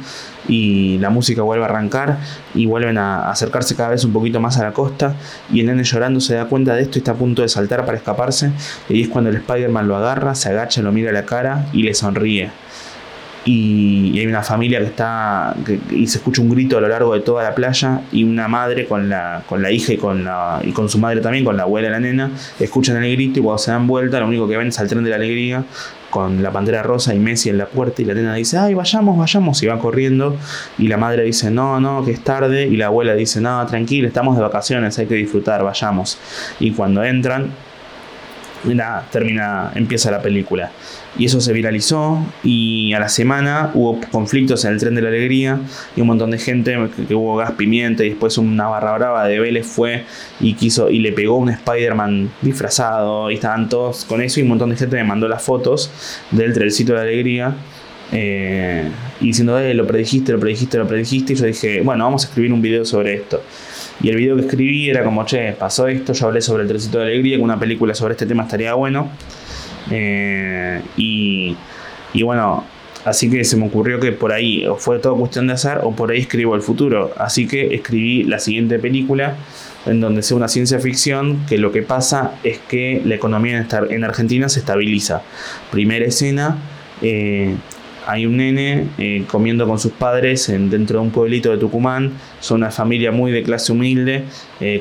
y la música vuelve a arrancar y vuelven a acercarse cada vez un poquito más a la costa y el nene llorando se da cuenta de esto y está a punto de saltar para escaparse y es cuando el Spider-Man lo agarra, se agacha, lo mira a la cara y le sonríe y, hay una familia que está y se escucha un grito a lo largo de toda la playa y una madre con la, con la hija y con, la, y con su madre también, con la abuela y la nena, escuchan el grito y cuando se dan vuelta lo único que ven es al tren de la alegría con la pantera rosa y Messi en la puerta y la nena dice, ay, vayamos, vayamos y va corriendo y la madre dice, no, no, que es tarde y la abuela dice, no, tranquilo, estamos de vacaciones, hay que disfrutar, vayamos. Y cuando entran, nada, termina, empieza la película. Y eso se viralizó y a la semana hubo conflictos en el tren de la alegría y un montón de gente que, hubo gas pimienta y después una barra brava de Vélez fue y quiso y le pegó un Spider-Man disfrazado y estaban todos con eso y un montón de gente me mandó las fotos del trencito de la alegría eh, diciendo, eh, lo predijiste, lo predijiste, lo predijiste y yo dije, bueno, vamos a escribir un video sobre esto. Y el video que escribí era como, che, pasó esto, yo hablé sobre el trencito de alegría, que una película sobre este tema estaría bueno. Eh, y, bueno, así que se me ocurrió que por ahí o fue todo cuestión de hacer o por ahí escribo el futuro. Así que escribí la siguiente película en donde sea una ciencia ficción que lo que pasa es que la economía en Argentina se estabiliza. Primera escena, eh, hay un nene eh, comiendo con sus padres en, dentro de un pueblito de Tucumán, son una familia muy de clase humilde,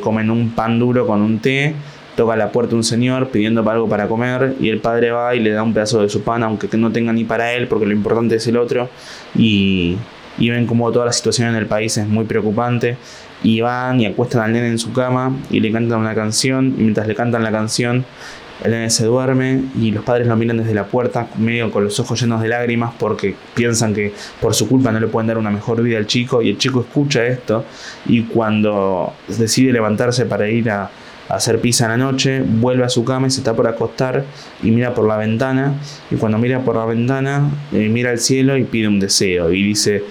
comen un pan duro con un té toca la puerta un señor pidiendo algo para comer y el padre va y le da un pedazo de su pan, aunque no tenga ni para él, porque lo importante es el otro. Y, ven como toda la situación en el país es muy preocupante. Y van y acuestan al nene en su cama y le cantan una canción. Y mientras le cantan la canción, el nene se duerme y los padres lo miran desde la puerta, medio con los ojos llenos de lágrimas porque piensan que por su culpa no le pueden dar una mejor vida al chico y el chico escucha esto y cuando decide levantarse para ir a, hacer pizza en la noche, vuelve a su cama y se está por acostar y mira por la ventana y cuando mira por la ventana eh, mira al cielo y pide un deseo y dice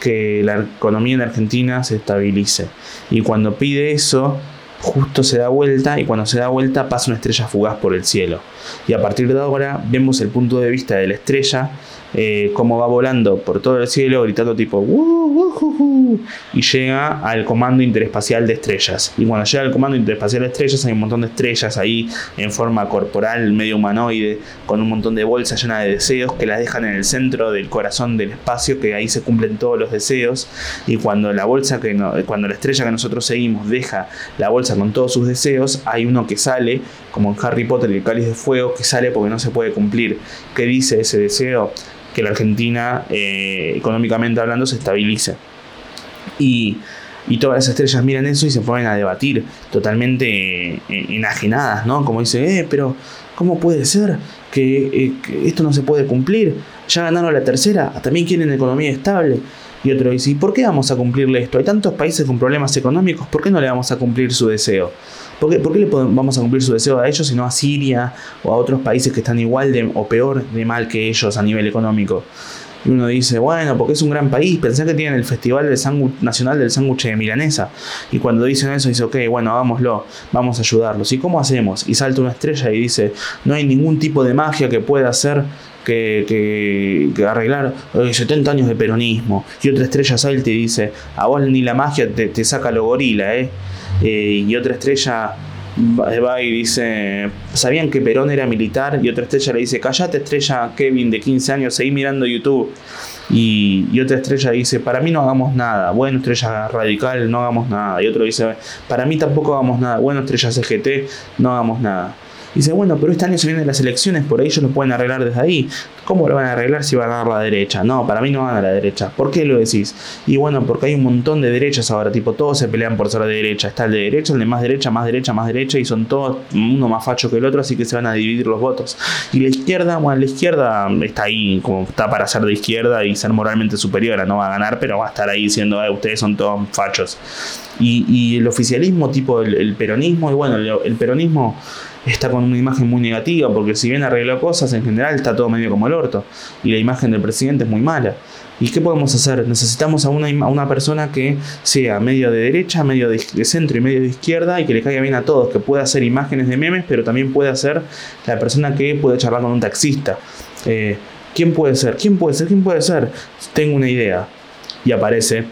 que la economía en Argentina se estabilice. Y cuando pide eso justo se da vuelta y cuando se da vuelta pasa una estrella fugaz por el cielo. Y a partir de ahora vemos el punto de vista de la estrella eh, cómo va volando por todo el cielo gritando tipo y llega al comando interespacial de estrellas. Y cuando llega al comando interespacial de estrellas hay un montón de estrellas ahí en forma corporal, medio humanoide, con un montón de bolsas llenas de deseos que las dejan en el centro del corazón del espacio, que ahí se cumplen todos los deseos. Y cuando la bolsa que cuando la estrella que nosotros seguimos deja la bolsa con todos sus deseos, hay uno que sale, como en Harry Potter el cáliz de fuego, que sale porque no se puede cumplir. ¿Qué dice ese deseo? Que la Argentina, eh, económicamente hablando, se estabilice. Y, todas las estrellas miran eso y se ponen a debatir, totalmente eh, enajenadas, ¿no? Como dice, eh, pero ¿cómo puede ser que, eh, que, esto no se puede cumplir? Ya ganaron la tercera, también quieren economía estable. Y otro dice, ¿y por qué vamos a cumplirle esto? Hay tantos países con problemas económicos, ¿por qué no le vamos a cumplir su deseo? ¿Por qué, le vamos a cumplir su deseo a ellos y no a Siria o a otros países que están igual de, o peor de mal que ellos a nivel económico? Y uno dice, bueno, porque es un gran país, pensé que tienen el Festival Nacional del Sándwich de Milanesa. Y cuando dicen eso, dice, ok, bueno, hagámoslo, vamos a ayudarlos. ¿Y cómo hacemos? Y salta una estrella y dice, no hay ningún tipo de magia que pueda hacer que, arreglar 70 años de peronismo. Y otra estrella salta y dice, a vos ni la magia te, te saca lo gorila, ¿eh? Eh, y otra estrella va y dice, ¿sabían que Perón era militar? Y otra estrella le dice, callate estrella Kevin de 15 años, seguí mirando YouTube. Y, y, otra estrella dice, para mí no hagamos nada. Bueno, estrella radical, no hagamos nada. Y otro dice, para mí tampoco hagamos nada. Bueno, estrella CGT, no hagamos nada dice, bueno, pero este año se vienen las elecciones, por ahí ellos lo pueden arreglar desde ahí. ¿Cómo lo van a arreglar si van a dar la derecha? No, para mí no van a la derecha. ¿Por qué lo decís? Y bueno, porque hay un montón de derechas ahora, tipo, todos se pelean por ser de derecha. Está el de derecha, el de más derecha, más derecha, más derecha, y son todos uno más facho que el otro, así que se van a dividir los votos. Y la izquierda, bueno, la izquierda está ahí, como está para ser de izquierda y ser moralmente superior, no va a ganar, pero va a estar ahí diciendo, eh, ustedes son todos fachos. Y, el oficialismo, tipo el, peronismo, y bueno, el peronismo está con una imagen muy negativa, porque si bien arregló cosas, en general está todo medio como el orto, y la imagen del presidente es muy mala. ¿Y qué podemos hacer? Necesitamos a una, una persona que sea medio de derecha, medio de, centro y medio de izquierda y que le caiga bien a todos, que pueda hacer imágenes de memes, pero también pueda ser la persona que puede charlar con un taxista. Eh, ¿Quién puede ser? ¿Quién puede ser? ¿Quién puede ser? Tengo una idea. Y aparece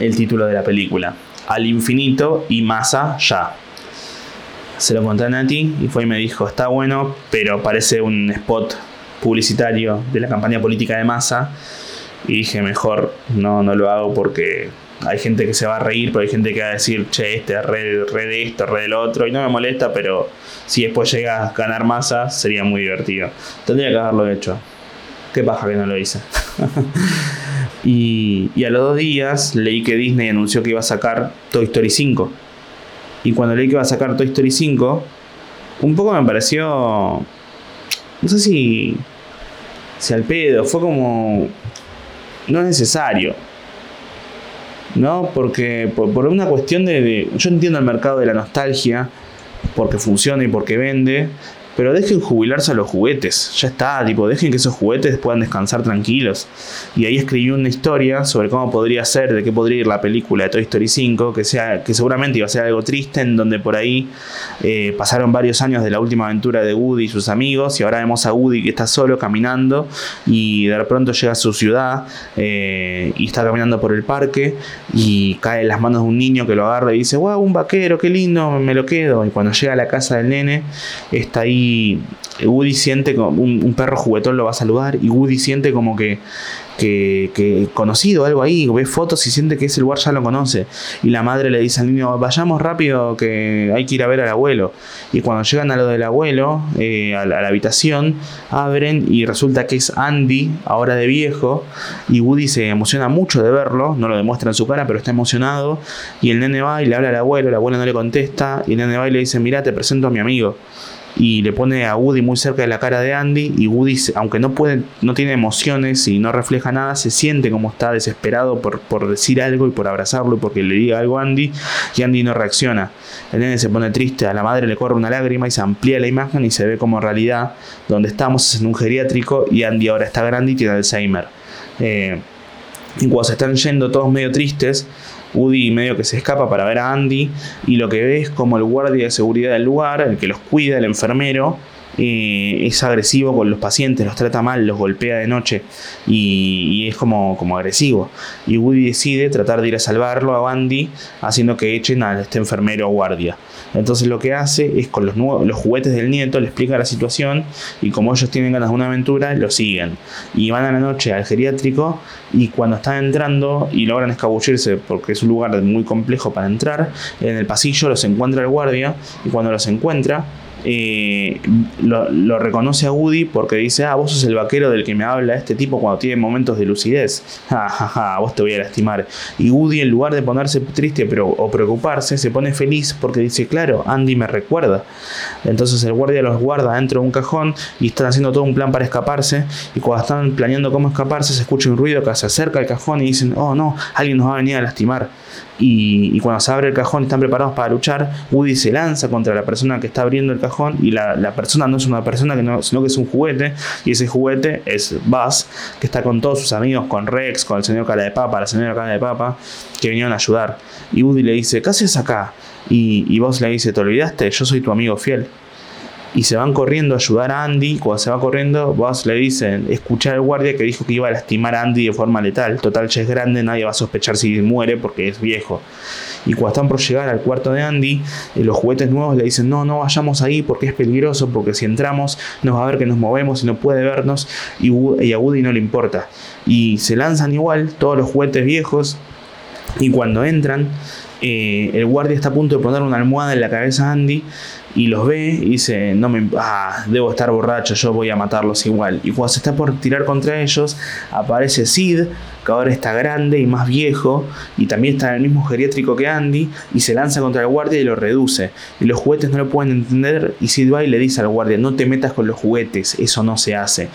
el título de la película. Al infinito y más allá se lo conté a Nati y fue y me dijo, está bueno, pero parece un spot publicitario de la campaña política de masa. Y dije, mejor no, no lo hago porque hay gente que se va a reír, pero hay gente que va a decir, che, este red, de esto, red del otro, y no me molesta, pero si después llega a ganar masa, sería muy divertido. Tendría que haberlo hecho. Qué paja que no lo hice. y, y a los dos días leí que Disney anunció que iba a sacar Toy Story 5 y cuando leí que iba a sacar Toy Story 5, un poco me pareció. No sé si. Si al pedo, fue como. No es necesario. ¿No? Porque por, una cuestión de, Yo entiendo el mercado de la nostalgia, porque funciona y porque vende, pero dejen jubilarse a los juguetes, ya está, tipo, dejen que esos juguetes puedan descansar tranquilos. Y ahí escribí una historia sobre cómo podría ser, de qué podría ir la película de Toy Story 5, que, sea, que seguramente iba a ser algo triste, en donde por ahí eh, pasaron varios años de la última aventura de Woody y sus amigos, y ahora vemos a Woody que está solo caminando, y de pronto llega a su ciudad, eh, y está caminando por el parque, y cae en las manos de un niño que lo agarra y dice, wow, un vaquero, qué lindo, me lo quedo. Y cuando llega a la casa del nene, está ahí Woody siente como un, perro juguetón lo va a saludar y Woody siente como que, que, conocido algo ahí, ve fotos y siente que ese lugar ya lo conoce. Y la madre le dice al niño, vayamos rápido que hay que ir a ver al abuelo. Y cuando llegan a lo del abuelo, eh, a, la, habitación, abren y resulta que es Andy, ahora de viejo, y Woody se emociona mucho de verlo, no lo demuestra en su cara, pero está emocionado. Y el nene va y le habla al abuelo, el abuelo no le contesta, y el nene va y le dice, mira, te presento a mi amigo. Y le pone a Woody muy cerca de la cara de Andy y Woody, aunque no puede, no tiene emociones y no refleja nada, se siente como está desesperado por, por decir algo y por abrazarlo y porque le diga algo a Andy y Andy no reacciona. El nene se pone triste, a la madre le corre una lágrima y se amplía la imagen y se ve como realidad donde estamos es en un geriátrico y Andy ahora está grande y tiene Alzheimer. Eh, y cuando se están yendo todos medio tristes, Woody medio que se escapa para ver a Andy y lo que ve es como el guardia de seguridad del lugar, el que los cuida, el enfermero, es agresivo con los pacientes, los trata mal, los golpea de noche y, es como, como, agresivo. Y Woody decide tratar de ir a salvarlo a Andy haciendo que echen a este enfermero guardia. Entonces lo que hace es con los, los juguetes del nieto le explica la situación y como ellos tienen ganas de una aventura, lo siguen. Y van a la noche al geriátrico y cuando están entrando y logran escabullirse porque es un lugar muy complejo para entrar, en el pasillo los encuentra el guardia y cuando los encuentra eh, lo, reconoce a Woody porque dice, ah, vos sos el vaquero del que me habla este tipo cuando tiene momentos de lucidez. Ja, vos te voy a lastimar. Y Woody en lugar de ponerse triste pero, o preocuparse, se pone feliz porque dice, claro, Andy me recuerda. Entonces el guardia los guarda dentro de un cajón y están haciendo todo un plan para escaparse. Y cuando están planeando cómo escaparse, se escucha un ruido que se acerca al cajón y dicen, oh no, alguien nos va a venir a lastimar. Y, cuando se abre el cajón están preparados para luchar, Woody se lanza contra la persona que está abriendo el cajón y la, persona no es una persona, que no, sino que es un juguete y ese juguete es Buzz, que está con todos sus amigos, con Rex, con el señor cara de papa, la señora cara de papa, que vinieron a ayudar. Y Woody le dice, ¿qué haces acá? Y, y le dice, ¿te olvidaste? Yo soy tu amigo fiel y se van corriendo a ayudar a Andy. Cuando se va corriendo, vos le dicen, escuchar al guardia que dijo que iba a lastimar a Andy de forma letal. Total, ya es grande, nadie va a sospechar si muere porque es viejo. Y cuando están por llegar al cuarto de Andy, eh, los juguetes nuevos le dicen, no, no vayamos ahí porque es peligroso, porque si entramos nos va a ver que nos movemos y no puede vernos y, a Woody no le importa. Y se lanzan igual todos los juguetes viejos y cuando entran, eh, el guardia está a punto de poner una almohada en la cabeza a Andy y los ve y dice, no me, ah, debo estar borracho, yo voy a matarlos igual. Y cuando se está por tirar contra ellos, aparece Sid, que ahora está grande y más viejo, y también está en el mismo geriátrico que Andy, y se lanza contra el guardia y lo reduce. Y los juguetes no lo pueden entender, y Sid va y le dice al guardia, no te metas con los juguetes, eso no se hace.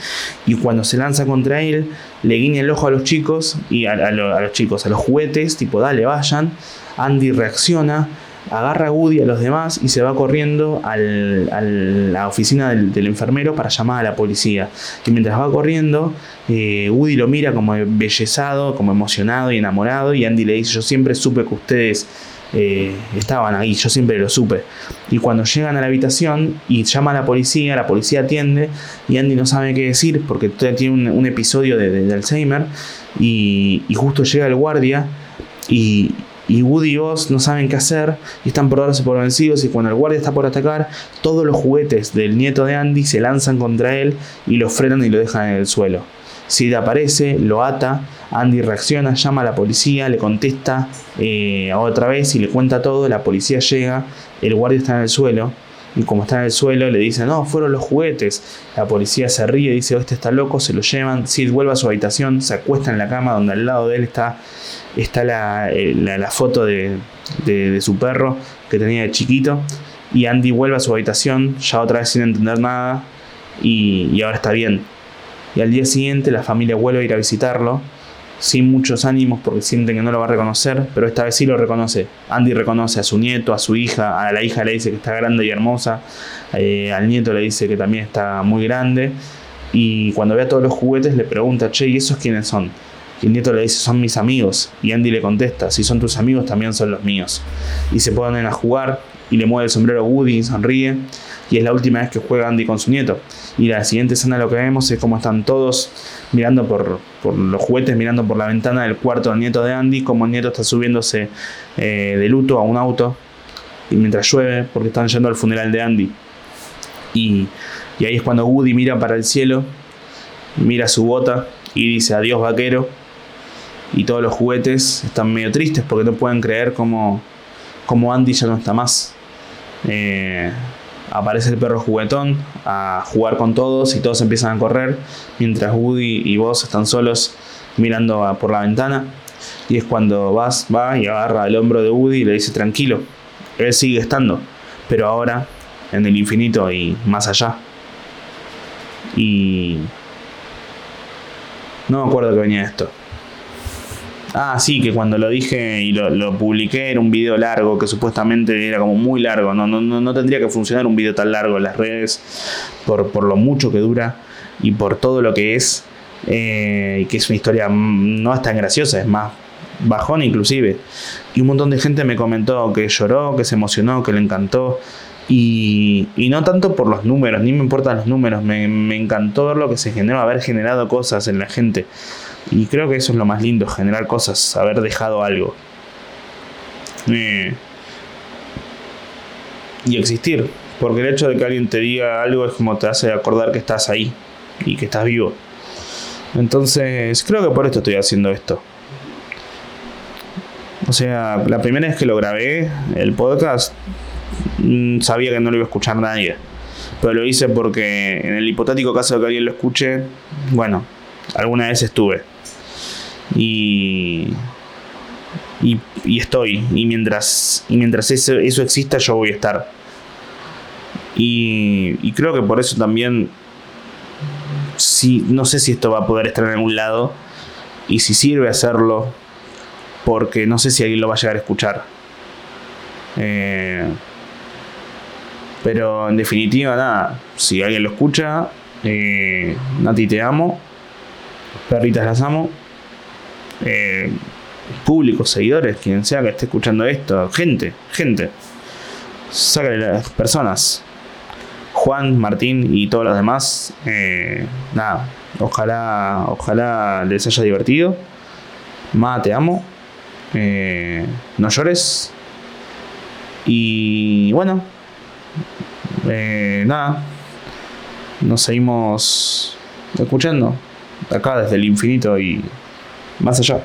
Y cuando se lanza contra él, le guiña el ojo a los chicos, y a los chicos, a los juguetes, tipo, dale, vayan. Andy reacciona agarra a Woody a los demás y se va corriendo a la oficina del, enfermero para llamar a la policía. Y mientras va corriendo, eh, Woody lo mira como embellezado, como emocionado y enamorado. Y Andy le dice: Yo siempre supe que ustedes eh, estaban ahí, yo siempre lo supe. Y cuando llegan a la habitación y llama a la policía, la policía atiende y Andy no sabe qué decir porque tiene un, episodio de, Alzheimer. Y, y justo llega el guardia y, y Woody y Oz no saben qué hacer y están por darse por vencidos y cuando el guardia está por atacar, todos los juguetes del nieto de Andy se lanzan contra él y lo frenan y lo dejan en el suelo. Sid aparece, lo ata, Andy reacciona, llama a la policía, le contesta eh, otra vez y le cuenta todo, la policía llega, el guardia está en el suelo y como está en el suelo le dicen, no, fueron los juguetes. La policía se ríe, dice, oh, este está loco, se lo llevan, Sid vuelve a su habitación, se acuesta en la cama donde al lado de él está está eh, la, foto de, su perro que tenía de chiquito. Y Andy vuelve a su habitación, ya otra vez sin entender nada, y, ahora está bien. Y al día siguiente la familia vuelve a ir a visitarlo, sin muchos ánimos porque sienten que no lo va a reconocer, pero esta vez sí lo reconoce. Andy reconoce a su nieto, a su hija, a la hija le dice que está grande y hermosa, eh, al nieto le dice que también está muy grande, y cuando ve a todos los juguetes le pregunta, che, ¿y esos quiénes son? Y el nieto le dice, son mis amigos. Y Andy le contesta, si son tus amigos, también son los míos. Y se ponen a jugar y le mueve el sombrero a Woody, sonríe. Y es la última vez que juega Andy con su nieto. Y la siguiente escena lo que vemos es cómo están todos mirando por, los juguetes, mirando por la ventana del cuarto del nieto de Andy, como el nieto está subiéndose eh, de luto a un auto. Y mientras llueve, porque están yendo al funeral de Andy. Y, y ahí es cuando Woody mira para el cielo, mira su bota y dice adiós vaquero y todos los juguetes están medio tristes porque no pueden creer cómo, Andy ya no está más. Eh, aparece el perro juguetón a jugar con todos y todos empiezan a correr mientras Woody y vos están solos mirando por la ventana. Y es cuando vas, va y agarra el hombro de Woody y le dice tranquilo, él sigue estando, pero ahora en el infinito y más allá. Y... No me acuerdo que venía esto. Ah, sí, que cuando lo dije y lo, publiqué era un video largo, que supuestamente era como muy largo. No, no, no tendría que funcionar un video tan largo en las redes por, por lo mucho que dura y por todo lo que es. Eh, que es una historia no es tan graciosa, es más bajón inclusive. Y un montón de gente me comentó que lloró, que se emocionó, que le encantó. Y, y no tanto por los números, ni me importan los números, me, me encantó ver lo que se generó, haber generado cosas en la gente. Y creo que eso es lo más lindo, generar cosas, haber dejado algo. Eh, y existir. Porque el hecho de que alguien te diga algo es como te hace acordar que estás ahí y que estás vivo. Entonces, creo que por esto estoy haciendo esto. O sea, la primera vez que lo grabé, el podcast, mm, sabía que no lo iba a escuchar nadie. Pero lo hice porque en el hipotético caso de que alguien lo escuche, bueno, alguna vez estuve. Y, y, estoy. Y mientras, y mientras eso, eso exista, yo voy a estar. Y, y creo que por eso también, si, no sé si esto va a poder estar en algún lado. Y si sirve hacerlo, porque no sé si alguien lo va a llegar a escuchar. Eh, pero en definitiva, nada, si alguien lo escucha, eh, Nati te amo, perritas las amo, eh, público, seguidores, quien sea que esté escuchando esto, gente, gente, sácale las personas, Juan, Martín y todos los demás, eh, nada, ojalá, ojalá les haya divertido, más te amo, eh, no llores. Y bueno, nada, nos seguimos escuchando acá desde el infinito y más allá.